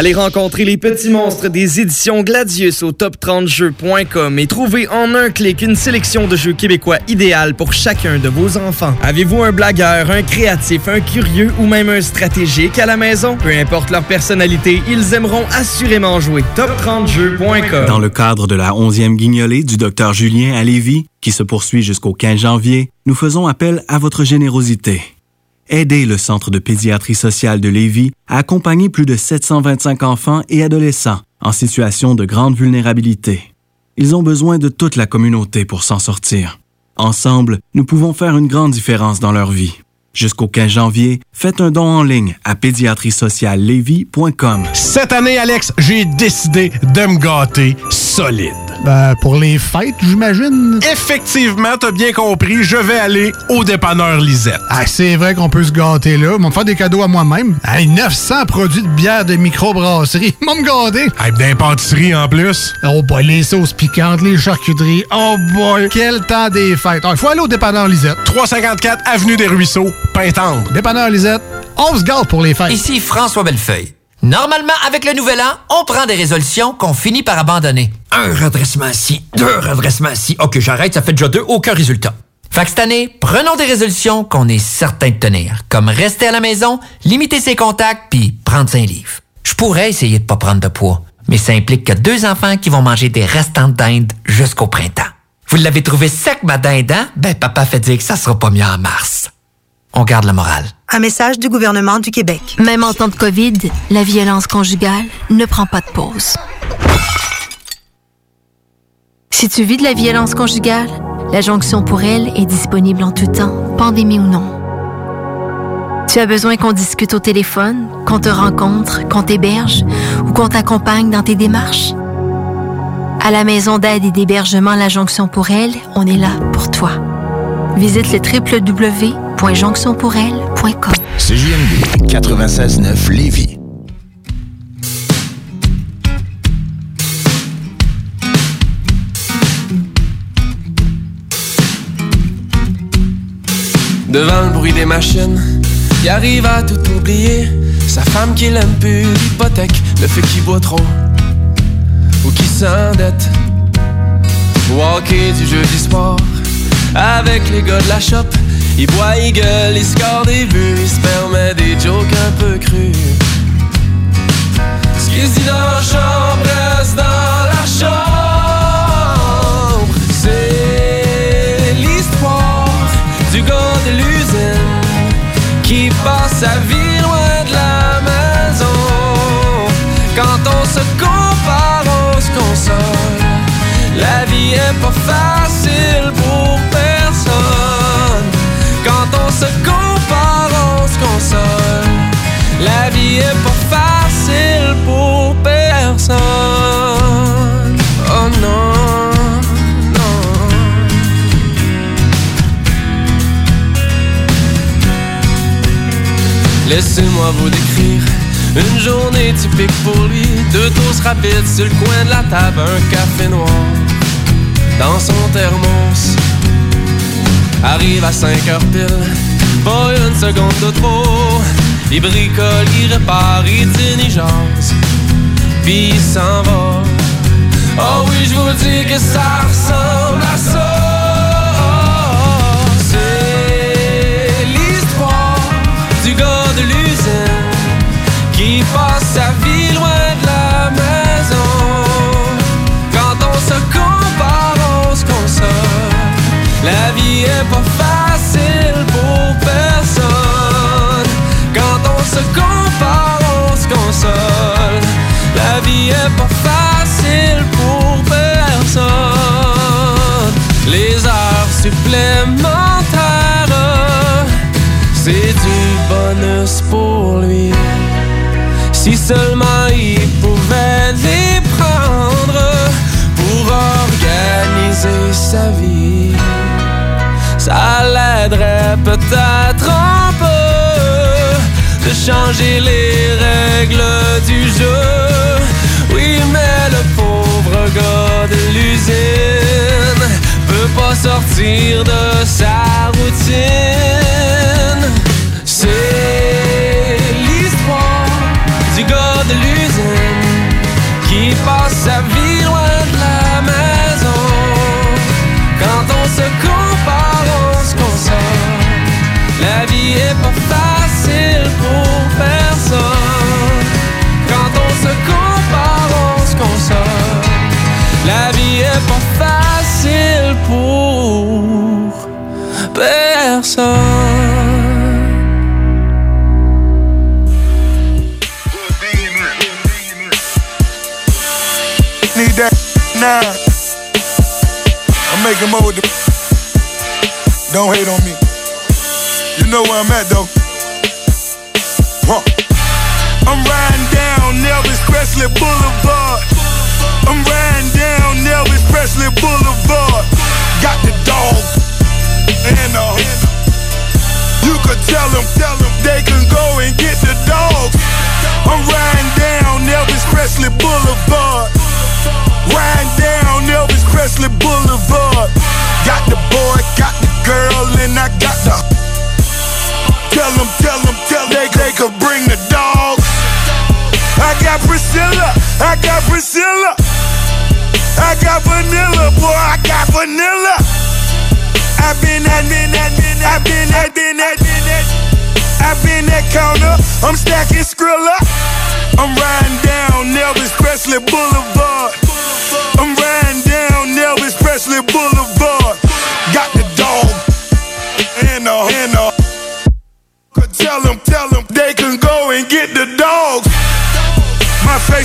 Allez rencontrer les petits monstres des éditions Gladius au top30jeux.com et trouvez en un clic une sélection de jeux québécois idéal pour chacun de vos enfants. Avez-vous un blagueur, un créatif, un curieux ou même un stratégique à la maison? Peu importe leur personnalité, ils aimeront assurément jouer. top30jeux.com. Dans le cadre de la 11e guignolée du Dr Julien à Lévis, qui se poursuit jusqu'au 15 janvier, nous faisons appel à votre générosité. Aidez le Centre de pédiatrie sociale de Lévis à accompagner plus de 725 enfants et adolescents en situation de grande vulnérabilité. Ils ont besoin de toute la communauté pour s'en sortir. Ensemble, nous pouvons faire une grande différence dans leur vie. Jusqu'au 15 janvier, faites un don en ligne à pédiatriesociallevy.com. Cette année, Alex, j'ai décidé de me gâter solide. Ben, pour les fêtes, j'imagine. Effectivement, t'as bien compris, je vais aller au dépanneur Lisette. Ah, c'est vrai qu'on peut se gâter là. Ils vont me faire des cadeaux à moi-même. Hey, 900 produits de bière de microbrasserie. *laughs* Ils vont me gâter. Hey, d'impantisserie en plus. Oh boy, les sauces piquantes, les charcuteries. Oh boy, quel temps des fêtes. Il faut aller au dépanneur Lisette. 354 Avenue des Ruisseaux, Pintendre. Dépanneur Lisette, on se gâte pour les fêtes. Ici François Bellefeuille. Normalement, avec le nouvel an, on prend des résolutions qu'on finit par abandonner. Un redressement ici, deux redressements ici. Ok, j'arrête, ça fait déjà deux, aucun résultat. Fait que cette année, prenons des résolutions qu'on est certain de tenir, comme rester à la maison, limiter ses contacts, puis prendre un livre. Je pourrais essayer de pas prendre de poids, mais ça implique que deux enfants qui vont manger des restants de dinde jusqu'au printemps. Vous l'avez trouvé sec, ma dinde, hein? Ben, papa fait dire que ça sera pas mieux en mars. On garde le moral. Un message du gouvernement du Québec. Même en temps de COVID, la violence conjugale ne prend pas de pause. Si tu vis de la violence conjugale, la jonction pour elle est disponible en tout temps, pandémie ou non. Tu as besoin qu'on discute au téléphone, qu'on te rencontre, qu'on t'héberge ou qu'on t'accompagne dans tes démarches? À la maison d'aide et d'hébergement La Jonction pour elle, on est là pour toi. Visite le www.jonctionpourelle.com. CJMD 96.9 Lévis. Devant le bruit des machines, il arrive à tout oublier. Sa femme qui l'aime plus, l'hypothèque, le fait qu'il boit trop ou qui s'endette. Hockey du jeudi soir, avec les gars de la shop, il boit, il gueule, il score des buts, il se permet des jokes un peu crus. Ce qui se dit dans la chambre dans la chambre. C'est l'histoire du gars de l'usine qui passe sa vie loin de la maison. Quand on se compare, on se console. La vie est pas facile Laissez-moi vous décrire une journée typique pour lui. Deux toasts rapides sur le coin de la table, un café noir dans son thermos. Arrive à 5 heures pile, pas une seconde de trop. Il bricole, il répare, il jase, puis il s'en va. Oh oui, je vous dis que ça ressemble à ça. Pas facile pour personne. Quand on se compare, on se console. La vie est pas facile pour personne. Les heures supplémentaires, c'est du bonus pour lui. Si seulement il pouvait les prendre pour organiser sa vie, ça l'aiderait peut-être un peu de changer les règles du jeu. Oui, mais le pauvre gars de l'usine peut pas sortir de sa routine. C'est l'histoire du gars de l'usine qui passe sa vie Don't hate on me. You know where I'm at though. Huh. I'm riding down Elvis Presley Boulevard. I'm riding down Elvis Presley Boulevard. And I got the. Tell them, tell them, tell they, they could bring the dogs. I got Priscilla, I got Priscilla. I got vanilla, boy, I got vanilla. I've been, I've been, I've been, I've been, I've been,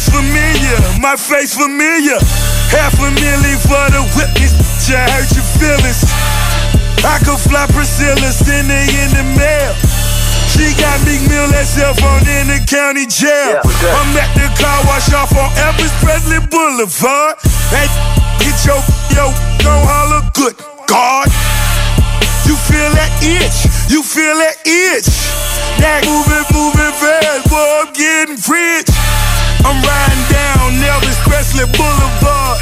face familiar, my face familiar. Half a million for the witness, I hurt your feelings. I could fly Priscilla, send her in the mail. She got Meek Mill herself on in the county jail. I'm at the car wash off on Elvis Presley Boulevard. Hey, get your, yo, don't holler, good God. You feel that itch, you feel that itch. That moving, moving fast, boy, I'm getting rich. I'm riding down Elvis Presley Boulevard.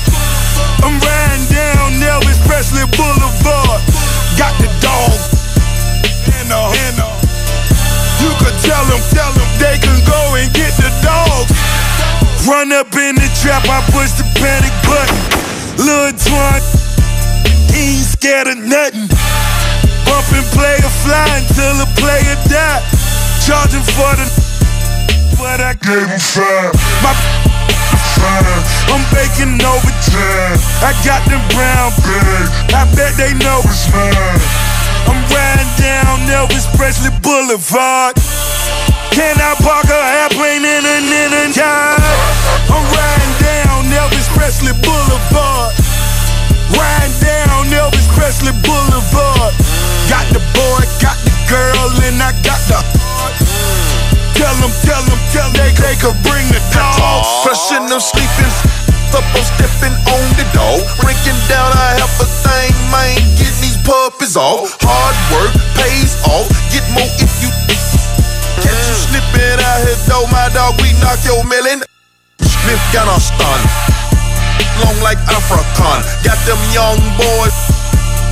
I'm riding down Elvis Presley Boulevard. Got the dog and uh, and uh. You could tell them, tell them they can go and get the dogs. Run up in the trap, I push the panic button. Lil Twan, he ain't scared of nothing. Bump and play fly until the player die. Charging for the but I gave him five. My fine. I'm baking overtime. I got them brown bags. I bet they know it's mine. I'm riding down Elvis Presley Boulevard. Can I park a airplane in a in a yard? I'm riding down Elvis Presley Boulevard. Riding down Elvis Presley Boulevard. Got the boy, got the girl, and I got the. Tell them, tell them, tell them they, they could bring the dogs. Fresh in them sleeping, up on stepping on the door. Breaking down a half a thing, man. Getting these puppies off. Hard work pays off. Get more if you catch you slipping out here, though, my dog. We knock your melon. Smith got a stun. Long like African. Got them young boys.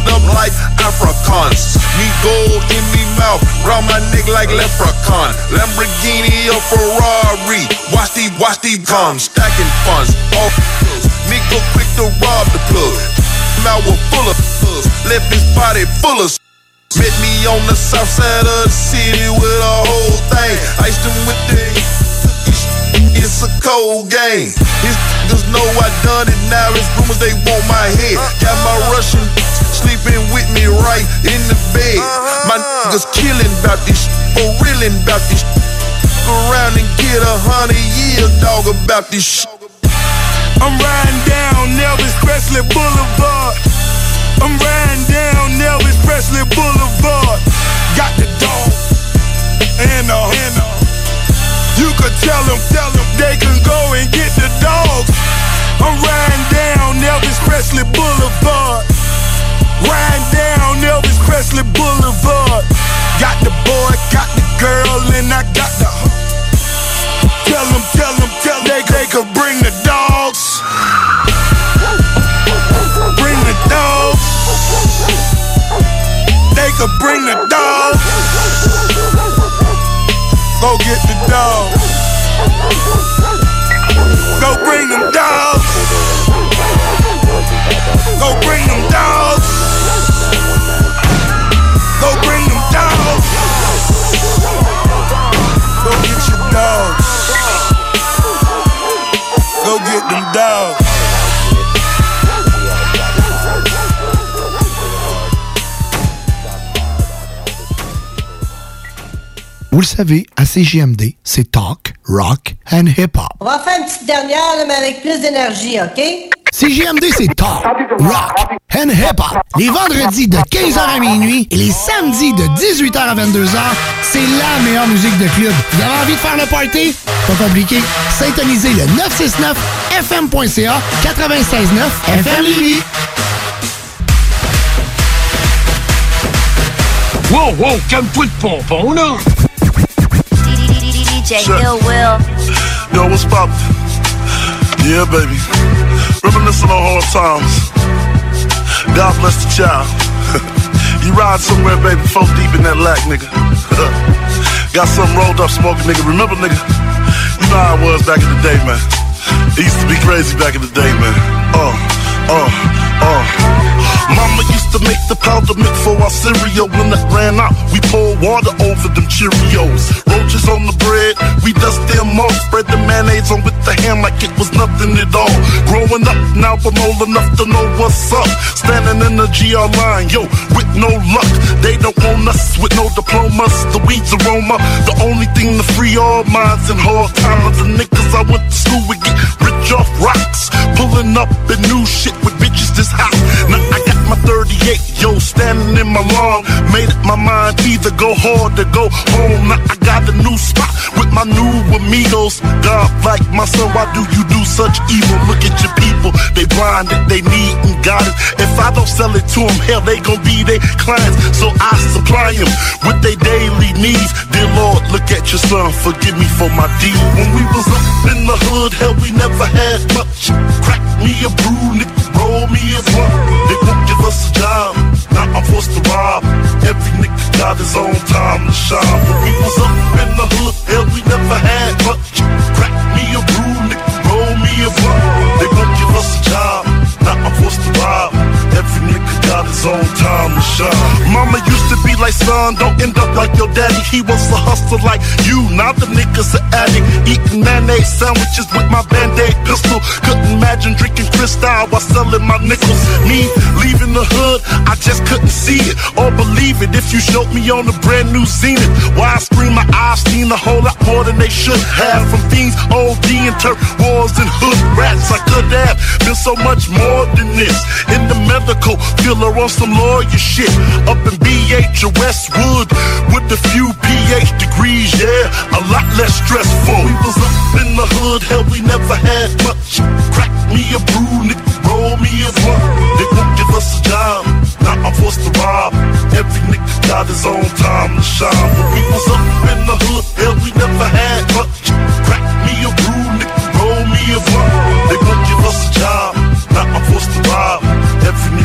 Them like Africans. Me gold in me mouth, round my neck like leprechaun. Lamborghini or Ferrari. Watch these, watch these come. Stacking funds, all pills. Nigga quick to rob the plug. Mouth was full of pills. Left his body full of. Met me on the south side of the city with a whole thing. Iced him with the. It's a cold game. His niggas know I done it now. It's rumors they want my head. Got my Russian sleeping with me right in the bed. My niggas killing about this, for reeling about this. Go around and get a hundred years, dog, about this shit. I'm riding down Elvis Presley Boulevard. I'm riding down Elvis Presley Boulevard. Got the dog and uh, and. You could tell them, tell them they can go and get the dogs. I'm riding down Elvis Presley Boulevard. Riding down Elvis Presley Boulevard. Got the boy, got the girl, and I got the. Tell them, tell them, tell them they, they could bring the dogs. Bring the dogs. They could bring the dogs. Go get the dogs. Go bring them dogs. Go bring them dogs. Go bring them dogs. Go get your dogs. Go get them dogs. Vous le savez, à CJMD, c'est talk, rock and hip-hop. On va faire une petite dernière, là, mais avec plus d'énergie, OK? CJMD, c'est talk, rock and hip-hop. Les vendredis de 15h à minuit et les samedis de 18h à 22h, c'est la meilleure musique de club. Vous avez envie de faire le party? Pas compliqué. Syntonisez le 969fm.ca 96.9 FM Lévis. Wow, wow, calme-toi de pompon, là! DJ. Ill Will. Yo, what's pop? Yeah, baby. Reminiscing on hard times. God bless the child. *laughs* you ride somewhere, baby, four deep in that lack, nigga. *laughs* Got something rolled up smoking, nigga. Remember, nigga? You know how it was back in the day, man. It used to be crazy back in the day, man. Uh, uh, uh. Mama used to make the powder mix for our cereal. When it ran out, we poured water over them Cheerios. Roaches on the bread, we dust them off. Spread the mayonnaise on with the ham like it was nothing at all. Growing up, now I'm old enough to know what's up. Standing in the GR line, yo, with no luck. They don't own us with no diplomas. The weeds aroma, the only thing to free all minds in hard times. The niggas I went to school with get rich off rocks. Pulling up in new shit with bitches this hot. Now I my 38, yo, standing in my lawn. Made up my mind either go hard or go home. Now I got a new spot with my new amigos. God, like my son, why do you do such evil? Look at your people, they blinded, they need and got it. If I don't sell it to them, hell, they gon' be their clients. So I supply them with their daily needs. Dear Lord, look at your son, forgive me for my deed. When we was up in the hood, hell, we never had much. Crack me a brew, nigga, roll me a blunt. A job, now I'm forced to rob. Every nigga got his own time to shine. When we was up in the hood, hell, we never had much. Crack me a brew, nigga, roll me a blunt. They won't give us a job, now I'm forced to rob. Nigga got own time to shine. Mama used to be like, son, don't end up like your daddy. He was a hustler like you. Now the nigga's an addict. Eating mayonnaise sandwiches with my band-aid pistol. Couldn't imagine drinking crystal while selling my nickels. Me leaving the hood, I just couldn't see it or believe it. If you showed me on a brand new Zenith, why I scream my eyes seen a whole lot more than they should have. From fiends, OD and turf wars and hood rats. I could have been so much more than this. In the medical, filler on some lawyer shit. Up in BH or Westwood with a few PH degrees, yeah, a lot less stressful. We was up in the hood, hell, we never had much. Crack me a brew, nigga, roll me a blunt. They won't give us a job, now I'm forced to rob. Every nigga got his own time to shine. When we was up in the hood, hell, we never had much. Crack me a brew, nigga, roll me a blunt. They won't give us a job, now I'm forced to rob. Every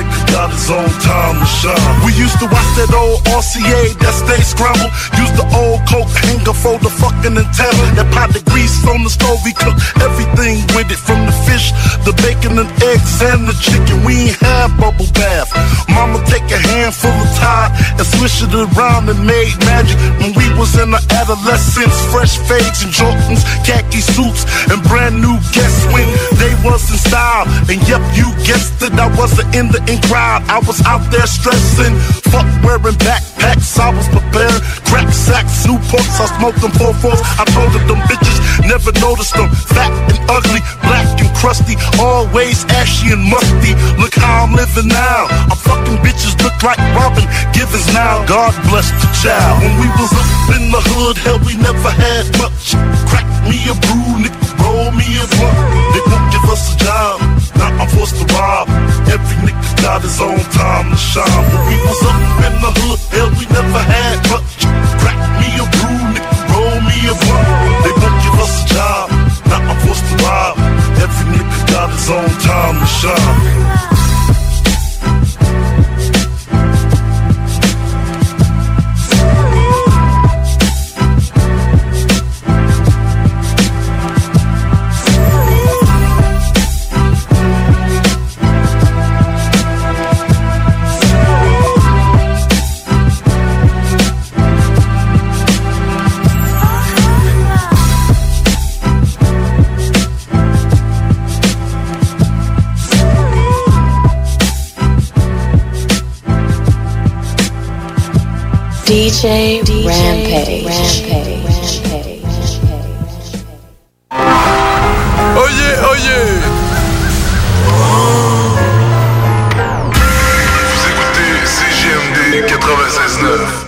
time to shine. We used to watch that old RCA that stay scrambled. Use the old coke hanger for the fucking antenna. That pot of grease on the stove, we cook everything with it. From the fish, the bacon and eggs, and the chicken. We ain't have bubble bath. Mama take a handful of Tide and swish it around and made magic. When we was in our adolescence, fresh fades and Jordans, khaki suits, and brand new guests when they was in style. And yep, you guessed it, I wasn't in the in crowd. I was out there stressing, fuck wearing backpacks. I was prepared, crack sacks, new porks. I smoked them four fours. I told them, them bitches never noticed them, fat and ugly, black and crusty, always ashy and musty. Look how I'm living now. I'm fucking bitches look like Robin Givens now. God bless the child. When we was up in the hood, hell, we never had much. Crack me a brew, nigga, roll me a blunt. They won't give us a job. Now I'm forced to rob. Every nigga got his own time to shine. When we was up in the hood, hell, we never had much. Crack me a brew, nigga, roll me a blunt. They won't give us a job. Now I'm forced to rob. Every nigga got his own time to shine. DJ, Rampage. Oye, oye Vous écoutez CGMD 96.9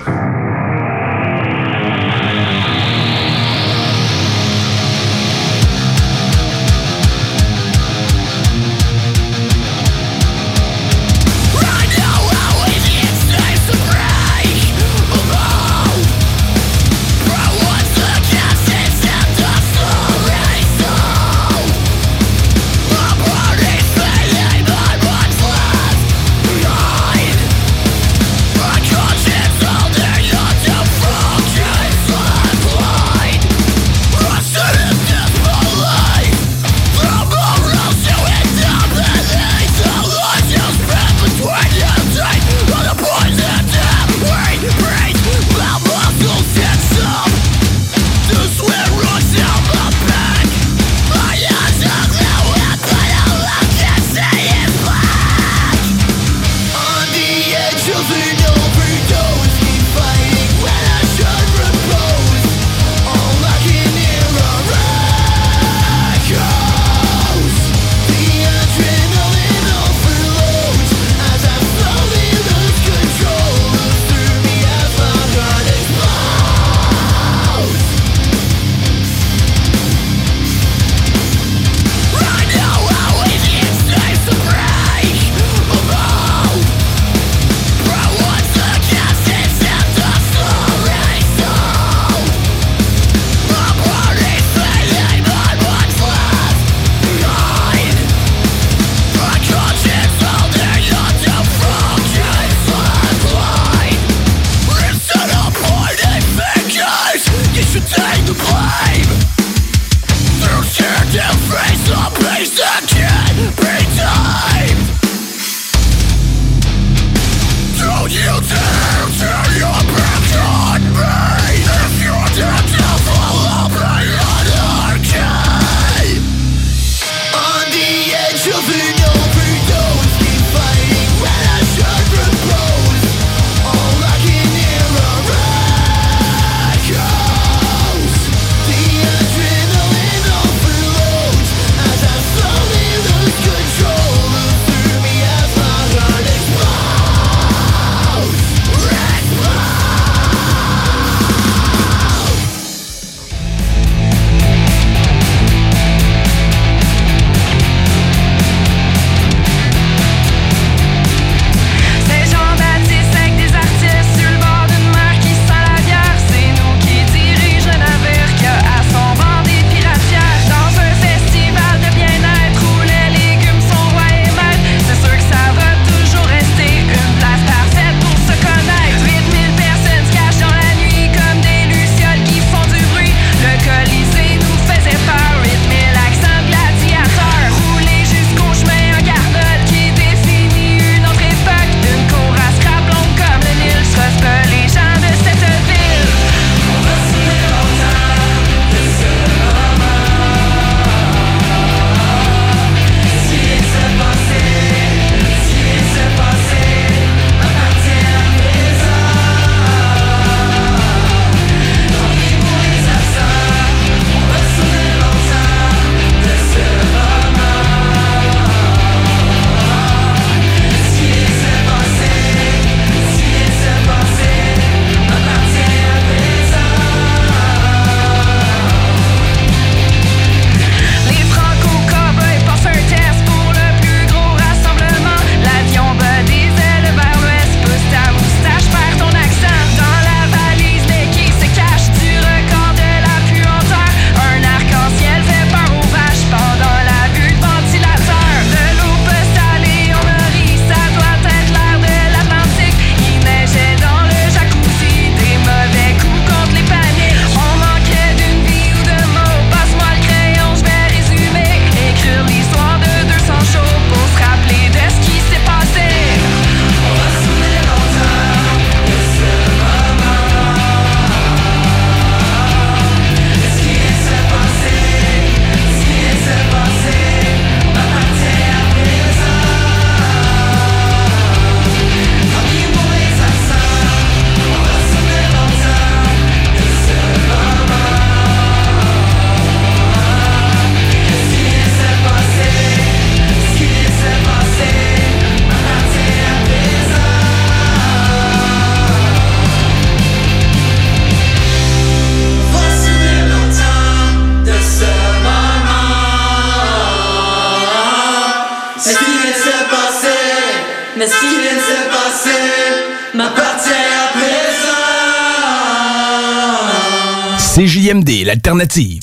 alternatives.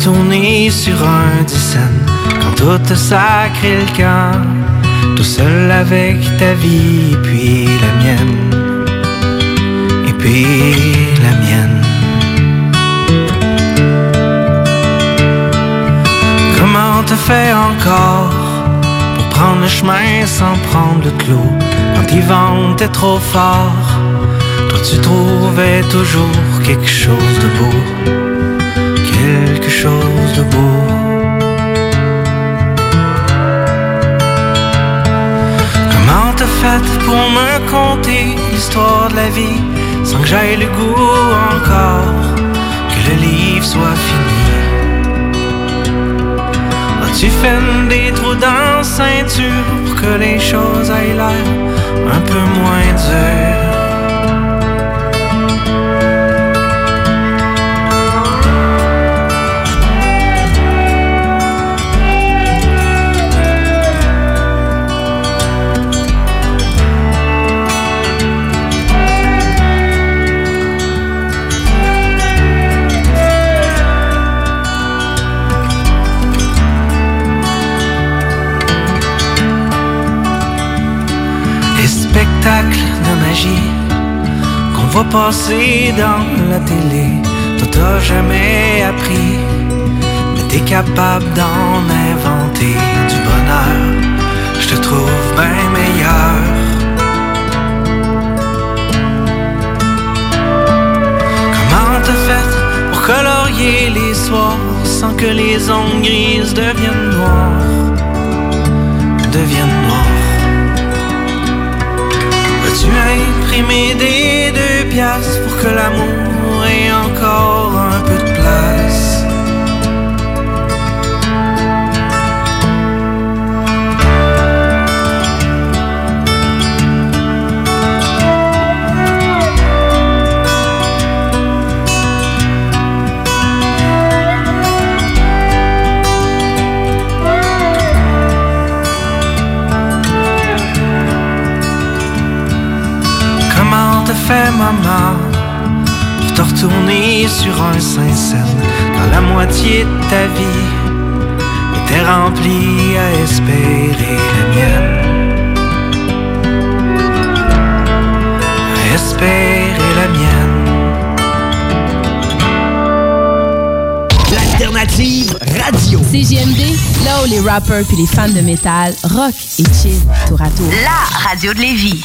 retourner sur un dixaine quand tout te sacré le camp, tout seul avec ta vie, puis la mienne, et puis la mienne. Comment te fait encore pour prendre le chemin sans prendre le clou? Quand ils vendent trop fort? Toi, tu trouvais toujours quelque chose de beau quelque chose de beau. Comment t'as fait pour me conter l'histoire de la vie sans que j'aille le goût encore que le livre soit fini? As-tu fait des trous dans ceinture pour que les choses aillent l'air un peu moins dures? Passer dans la télé, t'as jamais appris, mais t'es capable d'en inventer du bonheur. Je te trouve bien meilleur. Comment t'as fait pour colorier les soirs sans que les ongles grises deviennent noires, deviennent noires? As-tu imprimé des deux pour que l'amour ait encore un peu de place? Maman pour te retourner sur un Saint-Saëns quand la moitié de ta vie était remplie à espérer la mienne? À espérer la mienne. L'alternative radio. CJMD, là où les rappers puis les fans de métal rock et chill tour à tour. La radio de Lévis.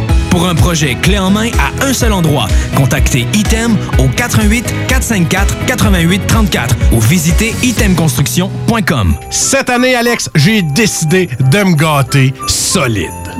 Pour un projet clé en main à un seul endroit, contactez Item au 88 454 88 34 ou visitez itemconstruction.com. Cette année, Alex, j'ai décidé de me gâter solide.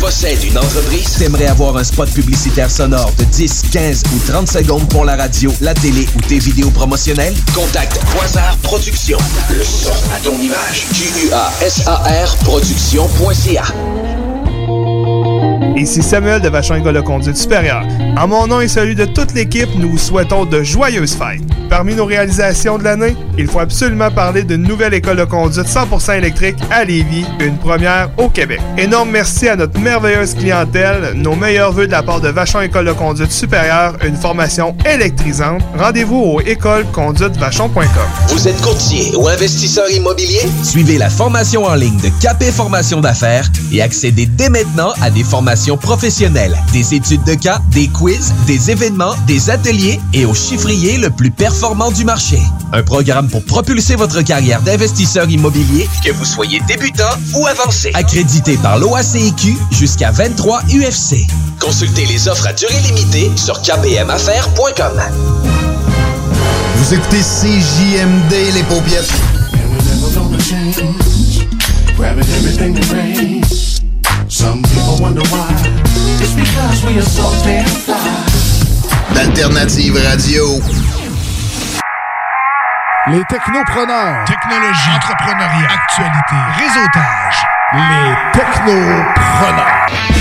Possèdes une entreprise? T'aimerais avoir un spot publicitaire sonore de 10, 15 ou 30 secondes pour la radio, la télé ou tes vidéos promotionnelles? Contacte Quasar Productions. Le son à ton image. Q-U-A-S-A-R Productions.ca Ici Samuel de Vachon École de Conduite Supérieure. En mon nom et celui de toute l'équipe, nous vous souhaitons de joyeuses fêtes. Parmi nos réalisations de l'année, il faut absolument parler d'une nouvelle école de conduite 100% électrique à Lévis, une première au Québec. Énorme merci à notre merveilleuse clientèle, nos meilleurs voeux de la part de Vachon École de Conduite Supérieure, une formation électrisante. Rendez-vous au écoleconduitevachon.com. Vous êtes courtier ou investisseur immobilier? Suivez la formation en ligne de Capé Formation d'affaires et accédez dès maintenant à des formations professionnelles, des études de cas, des quiz, des événements, des ateliers et au chiffrier le plus performant du marché. Un programme pour propulser votre carrière d'investisseur immobilier, que vous soyez débutant ou avancé. Accrédité par l'OACIQ jusqu'à 23 UFC. Consultez les offres à durée limitée sur kbmaffaires.com. Vous écoutez CJMD, les paupières. Some people wonder why. It's because we are so damn fly. D'Alternative Radio. Les technopreneurs. Technologie. Entrepreneuriat. Actualité. Réseautage. Les technopreneurs.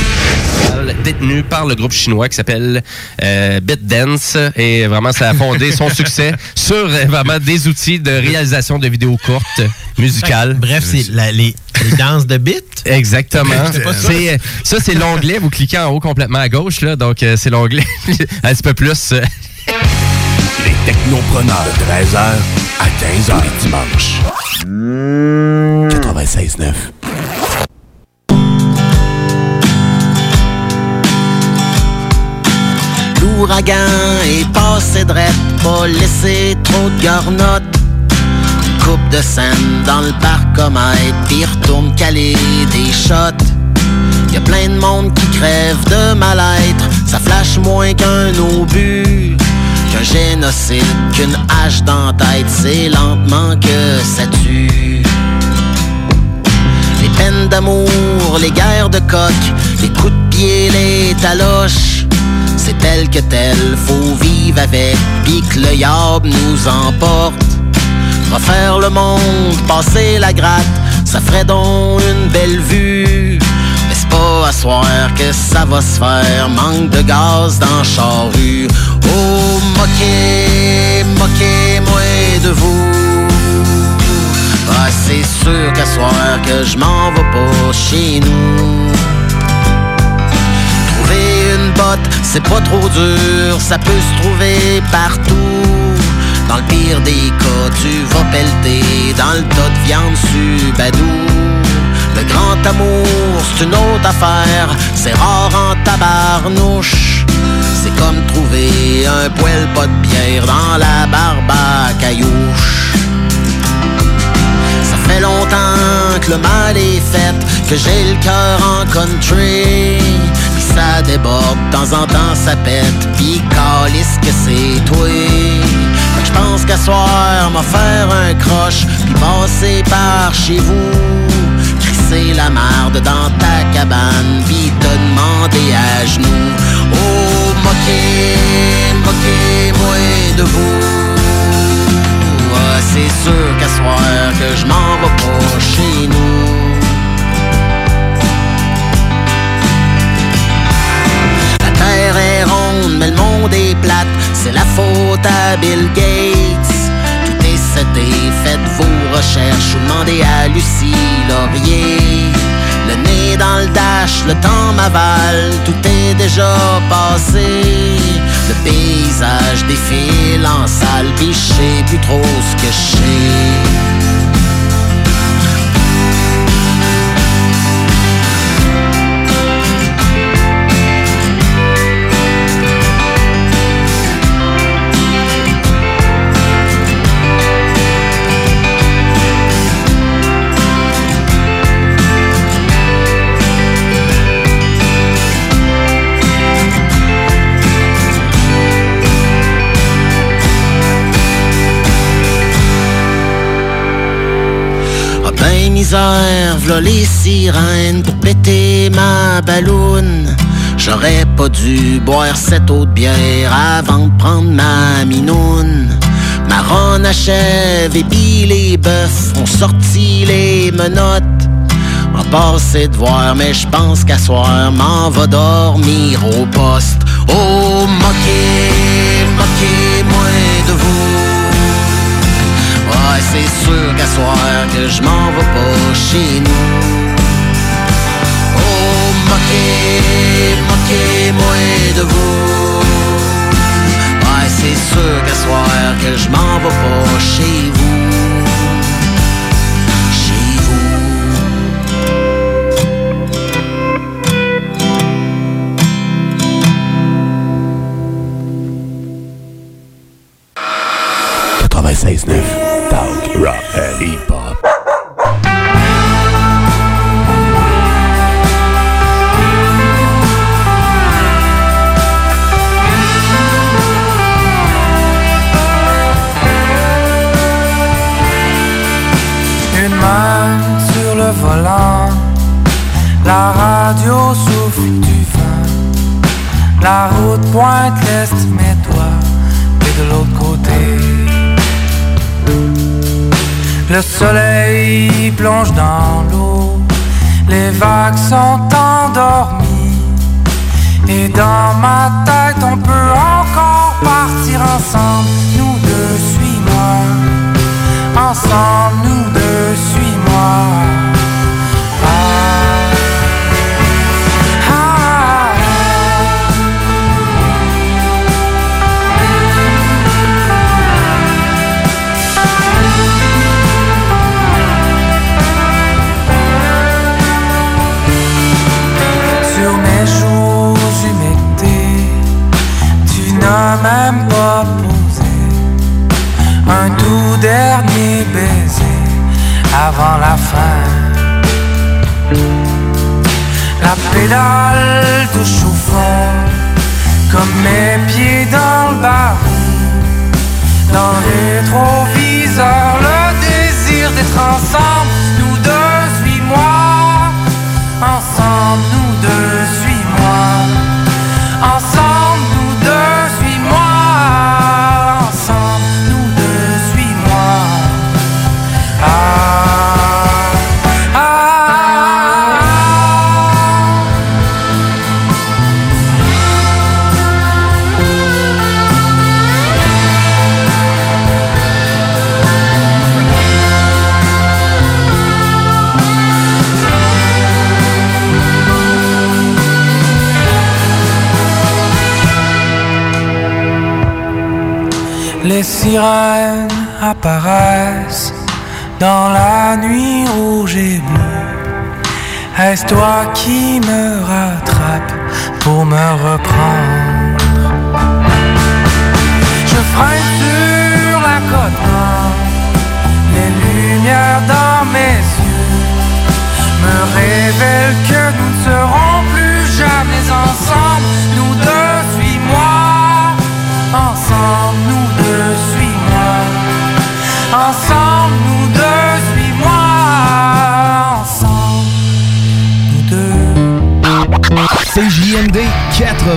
Détenu par le groupe chinois qui s'appelle euh, BitDance et vraiment ça a fondé *laughs* son succès sur euh, vraiment des outils de réalisation de vidéos courtes musicales. Bref, c'est la- les, les danses de bits. Exactement. C'était pas ça. C'est, euh, ça, c'est l'onglet. Vous cliquez en haut complètement à gauche. Là, donc, euh, c'est l'onglet *laughs* un petit peu plus. euh, Les technopreneurs de 13h à 15h les dimanches. 96.9. L'ouragan est passé drette, pas laissé trop de garnottes. Coupe de scène dans le parcomètre, puis retourne caler des shots. Y a plein de monde qui crève de mal-être, ça flash moins qu'un obus. Qu'un génocide, qu'une hache dans c'est lentement que ça tue. Les peines d'amour, les guerres de coq, les coups de pied, les taloches. C'est tel que tel, faut vivre avec, pis que le yab nous emporte. Refaire le monde, passer la gratte, ça ferait donc une belle vue. Mais c'est pas à soir que ça va se faire, manque de gaz dans charrue. Oh, moquez, moquez-moi de vous. Ah, c'est sûr qu'à soir que je m'en vais pas chez nous. C'est pas trop dur, ça peut se trouver partout. Dans le pire des cas, tu vas pelleter dans le tas de viande subadou. Le grand amour, c'est une autre affaire, c'est rare en tabarnouche. C'est comme trouver un poêle pas de bière dans la barbe caillouche. Ça fait longtemps que le mal est fait, que j'ai le cœur en country. Ça déborde, de temps en temps ça pète, puis calisse que c'est toi. Fait que je pense qu'à soir, m'a un croche, puis passer par chez vous. Crisser la marde dans ta cabane, puis te demander à genoux. Oh, moquez, moquez-moi de vous. Ah, c'est sûr qu'à soir que je m'en vais pas chez nous. Mais le monde est plate. C'est la faute à Bill Gates. Tout est seté, faites vos recherches ou demandez à Lucie Laurier. Le nez dans le dash, le temps m'avale, tout est déjà passé. Le paysage défile en salle, puis je sais plus trop ce que je sais. Misère, v'là les sirènes pour péter ma balloune. J'aurais pas dû boire cette eau de bière avant de prendre ma minoune. Ma ronde achève et puis les bœufs ont sorti les menottes. En passé de voir, mais je pense qu'à soir, m'en va dormir au poste. Oh, moquez, moquez-moi de vous. C'est sûr qu'à soir que je m'en vais pas chez nous. Oh, moquez, moquez-moi de vous. Ouais, c'est sûr qu'à soir que je m'en vais pas chez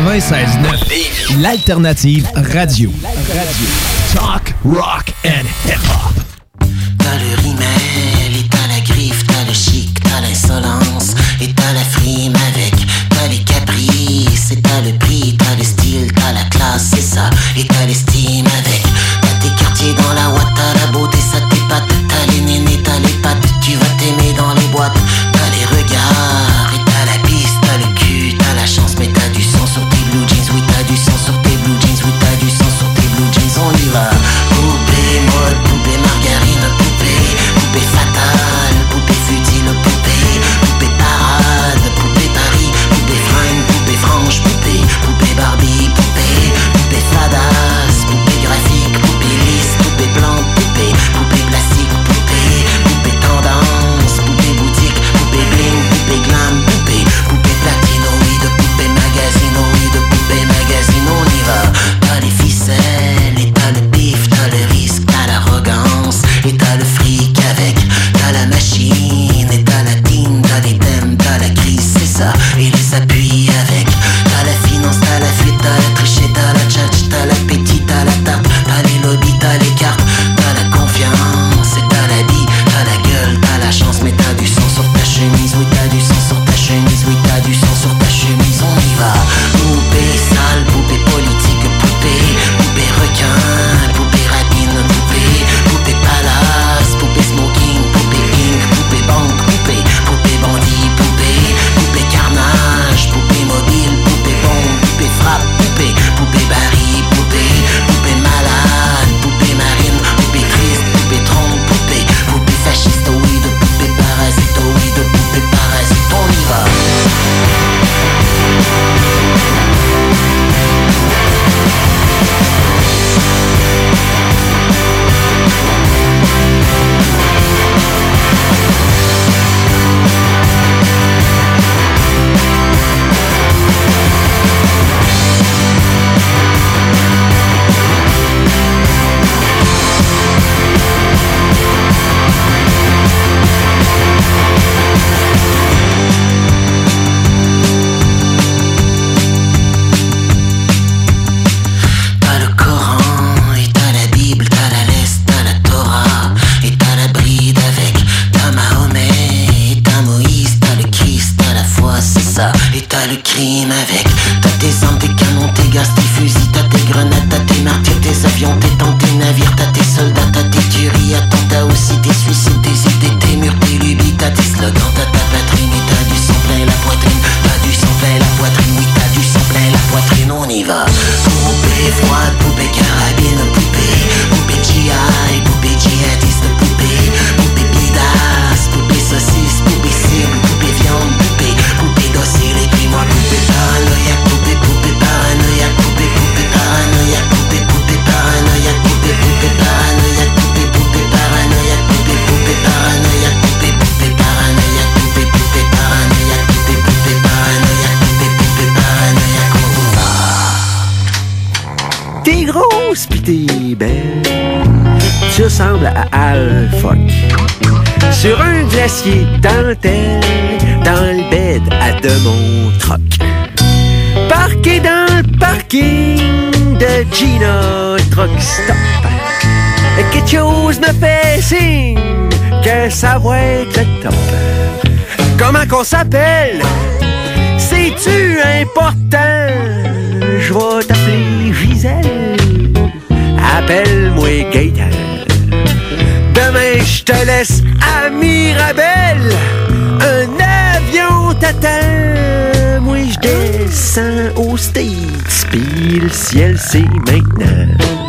96.9. L'alternative radio. radio. Talk, rock and hip-hop. T'as le rimel et t'as la griffe, t'as le chic, t'as l'insolence et t'as la frime avec. T'as les caprices et t'as le prix descends aux States. Puis le ciel, c'est maintenant.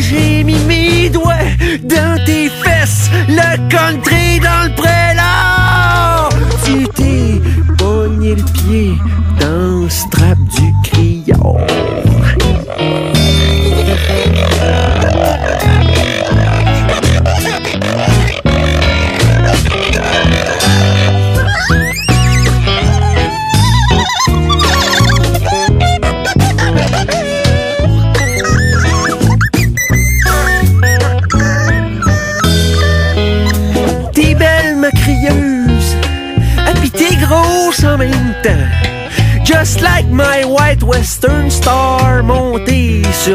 жизнь.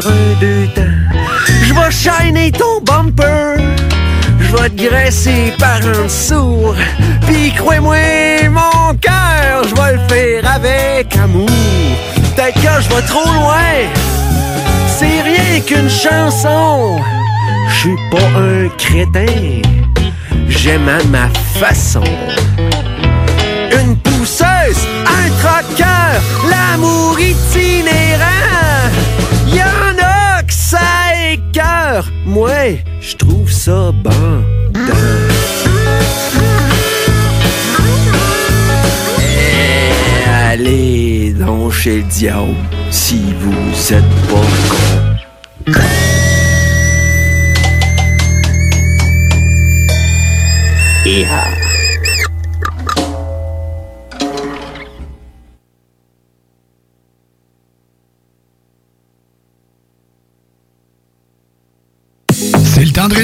Sur. Je vais shiner ton bumper, je vais te graisser par un sourd. Puis crois-moi, mon cœur, je vais le faire avec amour. Peut-être je vais trop loin, c'est rien qu'une chanson. Je suis pas un crétin, j'aime à ma façon. Eh, Allez donc chez le diable si vous êtes pas con.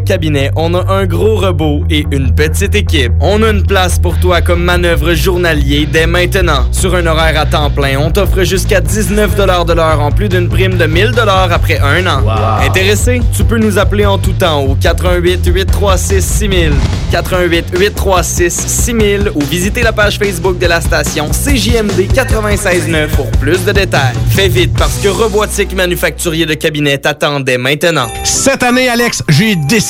cabinet, on a un gros robot et une petite équipe. On a une place pour toi comme manœuvre journalier dès maintenant. Sur un horaire à temps plein, on t'offre jusqu'à 19 de l'heure en plus d'une prime de 1000 après un an. Intéressé? Tu peux nous appeler en tout temps au 88 836 6000, 88 836 6000 ou visiter la page Facebook de la station CJMD 96.9 pour plus de détails. Fais vite parce que Robotique Manufacturier de Cabinet t'attendait maintenant. Cette année, Alex, j'ai décidé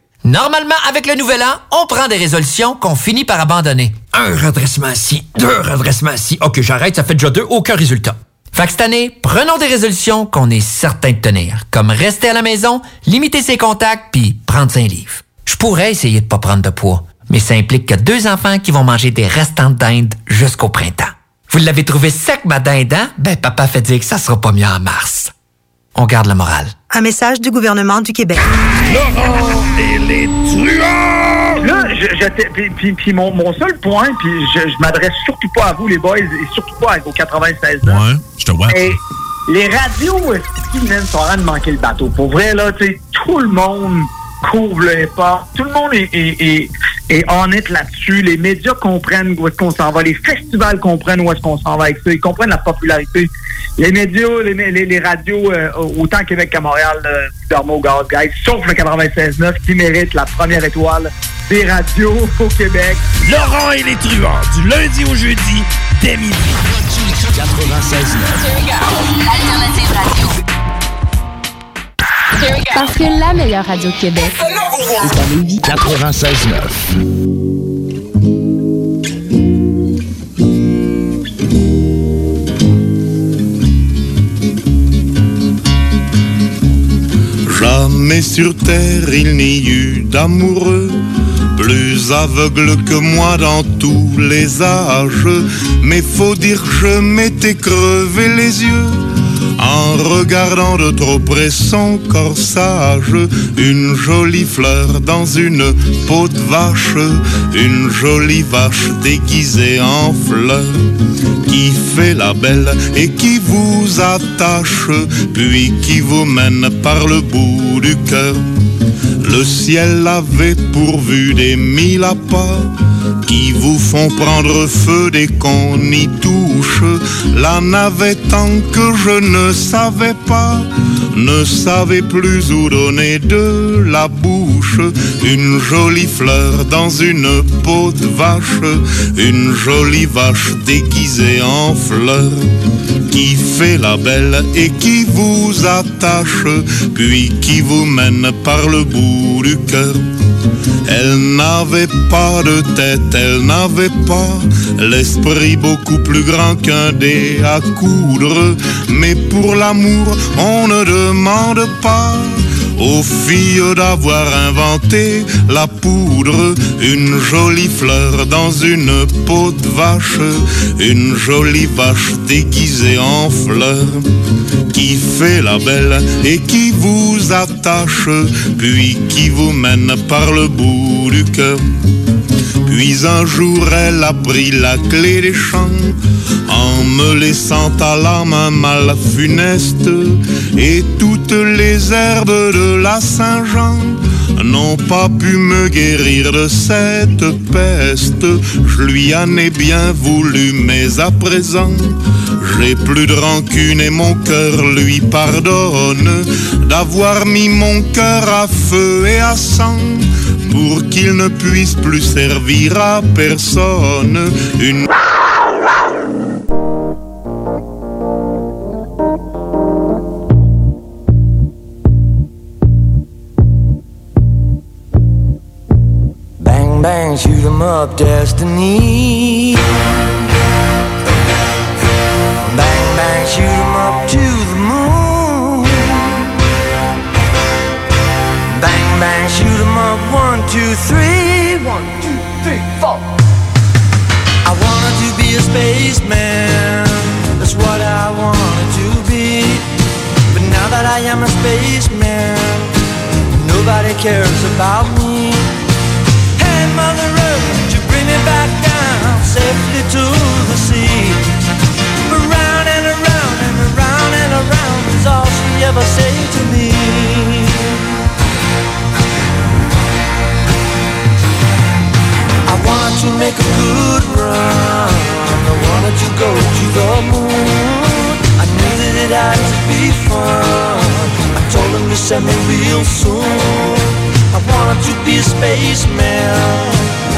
Normalement, avec le nouvel an, on prend des résolutions qu'on finit par abandonner. Un redressement ici, deux redressements ici. Ok, j'arrête, ça fait déjà deux, aucun résultat. Fait que cette année, prenons des résolutions qu'on est certain de tenir, comme rester à la maison, limiter ses contacts, puis prendre un livre. Je pourrais essayer de pas prendre de poids, mais ça implique que deux enfants qui vont manger des restants de dinde jusqu'au printemps. Vous l'avez trouvé sec, ma dinde, hein? Ben, papa fait dire que ça sera pas mieux en mars. On garde le moral. Un message du gouvernement du Québec. Laurent et les truands! Là, je, je- puis- puis, puis mon, mon seul point, puis je, je m'adresse surtout pas à vous, les boys, et surtout pas aux 96 ans. Ouais, je te vois. Et les radios, est-ce qu'ils même sont en train de manquer le bateau? Pour vrai, là, tu sais, tout le monde couvre le hip-hop. Tout le monde est, est, est, est honnête là-dessus. Les médias comprennent où est-ce qu'on s'en va. Les festivals comprennent où est-ce qu'on s'en va avec ça. Ils comprennent la popularité. Les médias, les, les, les radios, euh, autant à Québec qu'à Montréal, euh, dorment au gaz, guys, sauf le 96.9 qui mérite la première étoile des radios au Québec. Laurent et les truands, du lundi au jeudi, dès midi. 'Alternative radio. Parce que la meilleure radio de Québec est à Lévis. 96.9. Jamais sur terre il n'y eut d'amoureux plus aveugle que moi dans tous les âges. Mais faut dire que je m'étais crevé les yeux en regardant de trop près son corsage. Une jolie fleur dans une peau de vache, une jolie vache déguisée en fleur qui fait la belle et qui vous attache, puis qui vous mène par le bout du cœur. Le ciel avait pourvu des mille appâts qui vous font prendre feu dès qu'on y touche. La navette tant que je ne savais pas, ne savais plus où donner de la bouche. Une jolie fleur dans une peau de vache, une jolie vache déguisée en fleur qui fait la belle et qui vous attache, puis qui vous mène par le bout du cœur. Elle n'avait pas de tête, elle n'avait pas l'esprit beaucoup plus grand qu'un dé à coudre. Mais pour l'amour, on ne demande pas aux filles d'avoir inventé la poudre, une jolie fleur dans une peau de vache, une jolie vache déguisée en fleur, qui fait la belle et qui vous attache, puis qui vous mène par le bout du cœur. Puis un jour elle a pris la clé des champs en me laissant à la main mal funeste et toutes les herbes de la Saint-Jean n'ont pas pu me guérir de cette peste. Je lui en ai bien voulu, mais à présent, j'ai plus de rancune et mon cœur lui pardonne d'avoir mis mon cœur à feu et à sang pour qu'il ne puisse plus servir à personne. Une Bang, bang, shoot 'em up, destiny. Two, three. One, two, three, four. I wanted to be a spaceman. That's what I wanted to be. But now that I am a spaceman, nobody cares about me. Hey, Mother Earth, would you bring me back down safely to the sea? Around and around and around and around is all she ever said to me. To make a good run. I wanted to go to the moon. I knew that it had to be fun. I told him to send me real soon. I wanted to be a spaceman.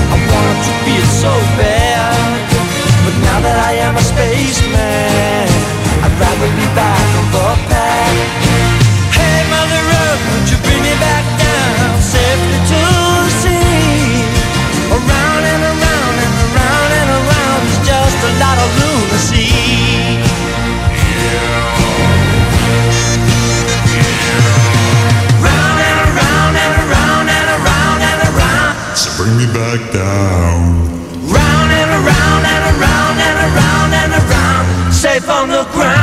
I wanted to be it so bad. But now that I am a spaceman, I'd rather be back back down. Round and around and around and around and around. Safe on the ground.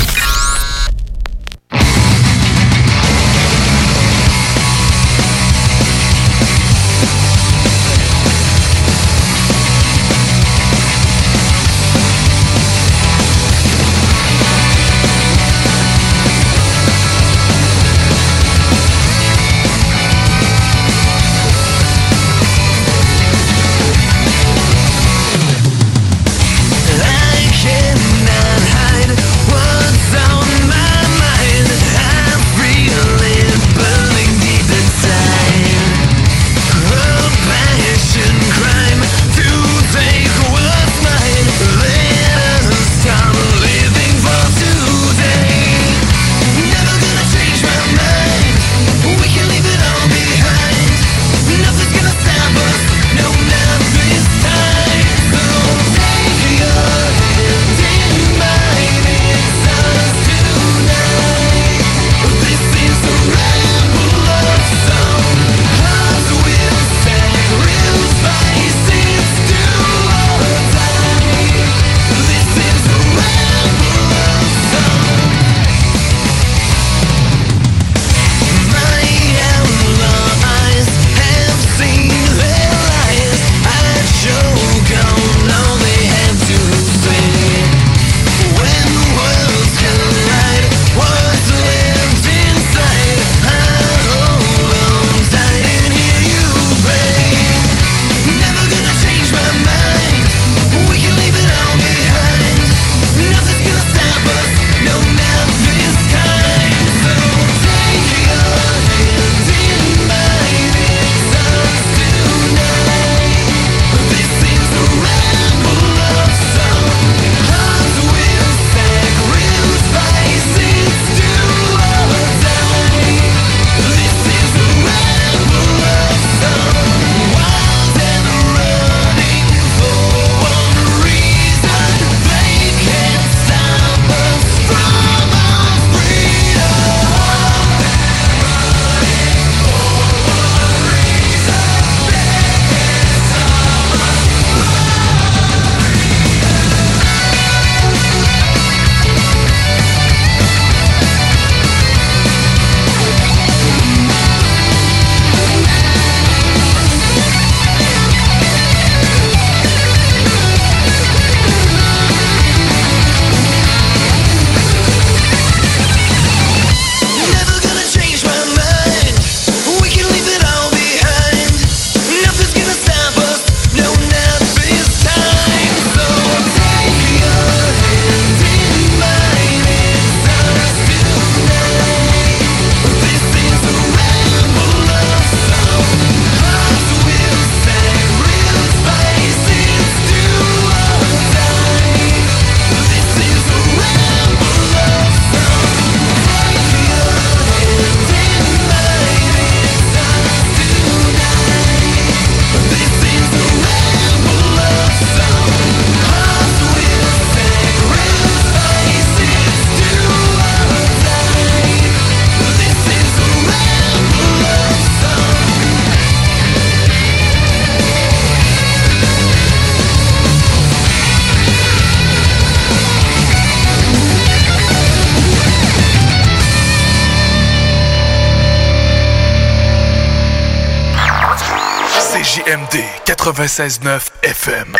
96.9 FM.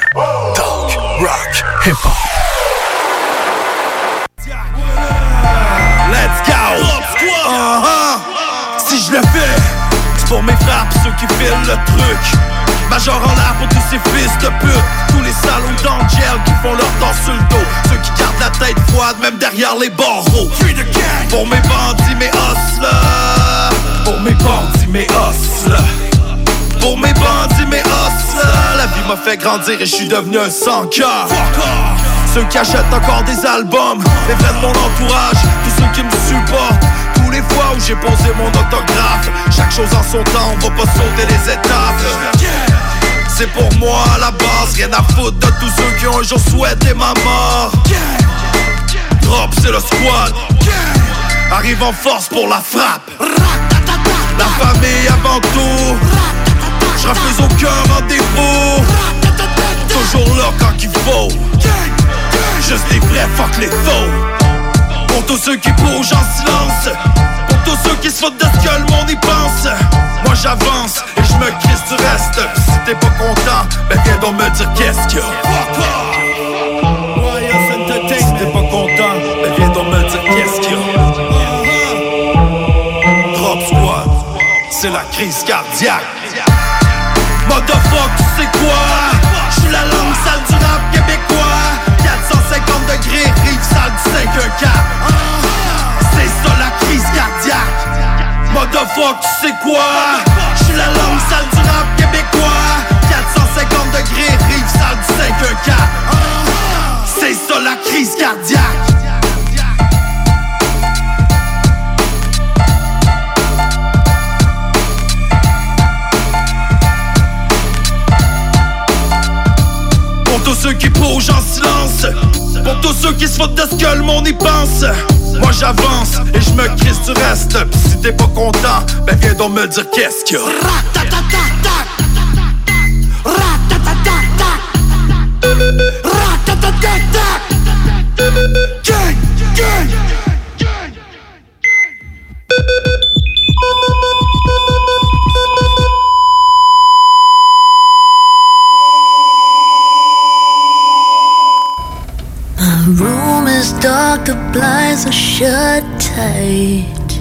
Talk, rock, hip-hop. Let's go! Uh-huh. Si je le fais, c'est pour mes frères pis ceux qui filent le truc. Major en l'air pour tous ces fils de pute. Tous les salauds d'Angel qui font leur temps sur le dos. Ceux qui gardent la tête froide même derrière les barreaux. Pour mes bandits, mes hustlers. Pour mes bandits, mes hustlers. Pour mes bandits, mes hustlers. La vie m'a fait grandir et je suis devenu un sans cœur. Ceux qui achètent encore des albums, les vrais de mon entourage, tous ceux qui me supportent. Tous les fois où j'ai posé mon autographe, chaque chose en son temps, on va pas sauter les étapes. C'est pour moi à la base, rien à foutre de tous ceux qui ont un jour souhaité ma mort. Drop, c'est le squad. Arrive en force pour la frappe. La famille avant tout. Je refuse aucun rendez-vous. Toujours là quand il faut. Juste les vrais, fuck les faux. Pour tous ceux qui bougent en silence. Pour tous ceux qui se foutent de ce que le monde y pense. Moi j'avance et je me crisse du reste. Si t'es pas content, ben viens donc me dire qu'est-ce qu'il y a. Si t'es pas content, ben viens donc me dire qu'est-ce qu'il y a. Drop Squad, c'est la crise cardiaque. Motherfuck, tu sais quoi? J'suis la langue sale du rap québécois. 450 degrés, rive sale du 5 cap. C'est ça la crise cardiaque. Motherfuck, tu sais quoi? J'suis la langue sale du rap québécois. 450 degrés, rive sale du 5 cap. C'est ça la crise cardiaque. Pour tous ceux qui bougent en silence. Pour tous ceux qui se foutent de ce que le monde y pense. Moi j'avance et je me crisse du reste. Si t'es pas content, ben viens donc me dire qu'est-ce qu'il y a blinds are shut tight.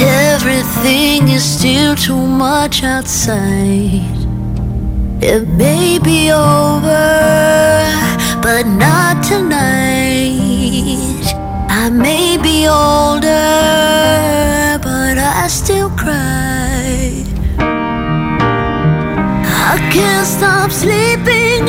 Everything is still too much outside. It may be over, but not tonight. I may be older, but I still cry. I can't stop sleeping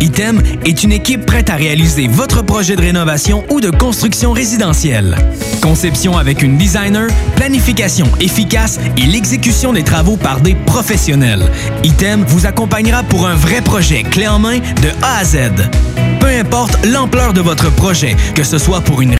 Item est une équipe prête à réaliser votre projet de rénovation ou de construction résidentielle. Conception avec une designer, planification efficace et l'exécution des travaux par des professionnels. Item vous accompagnera pour un vrai projet clé en main de A à Z. Peu importe l'ampleur de votre projet, que ce soit pour une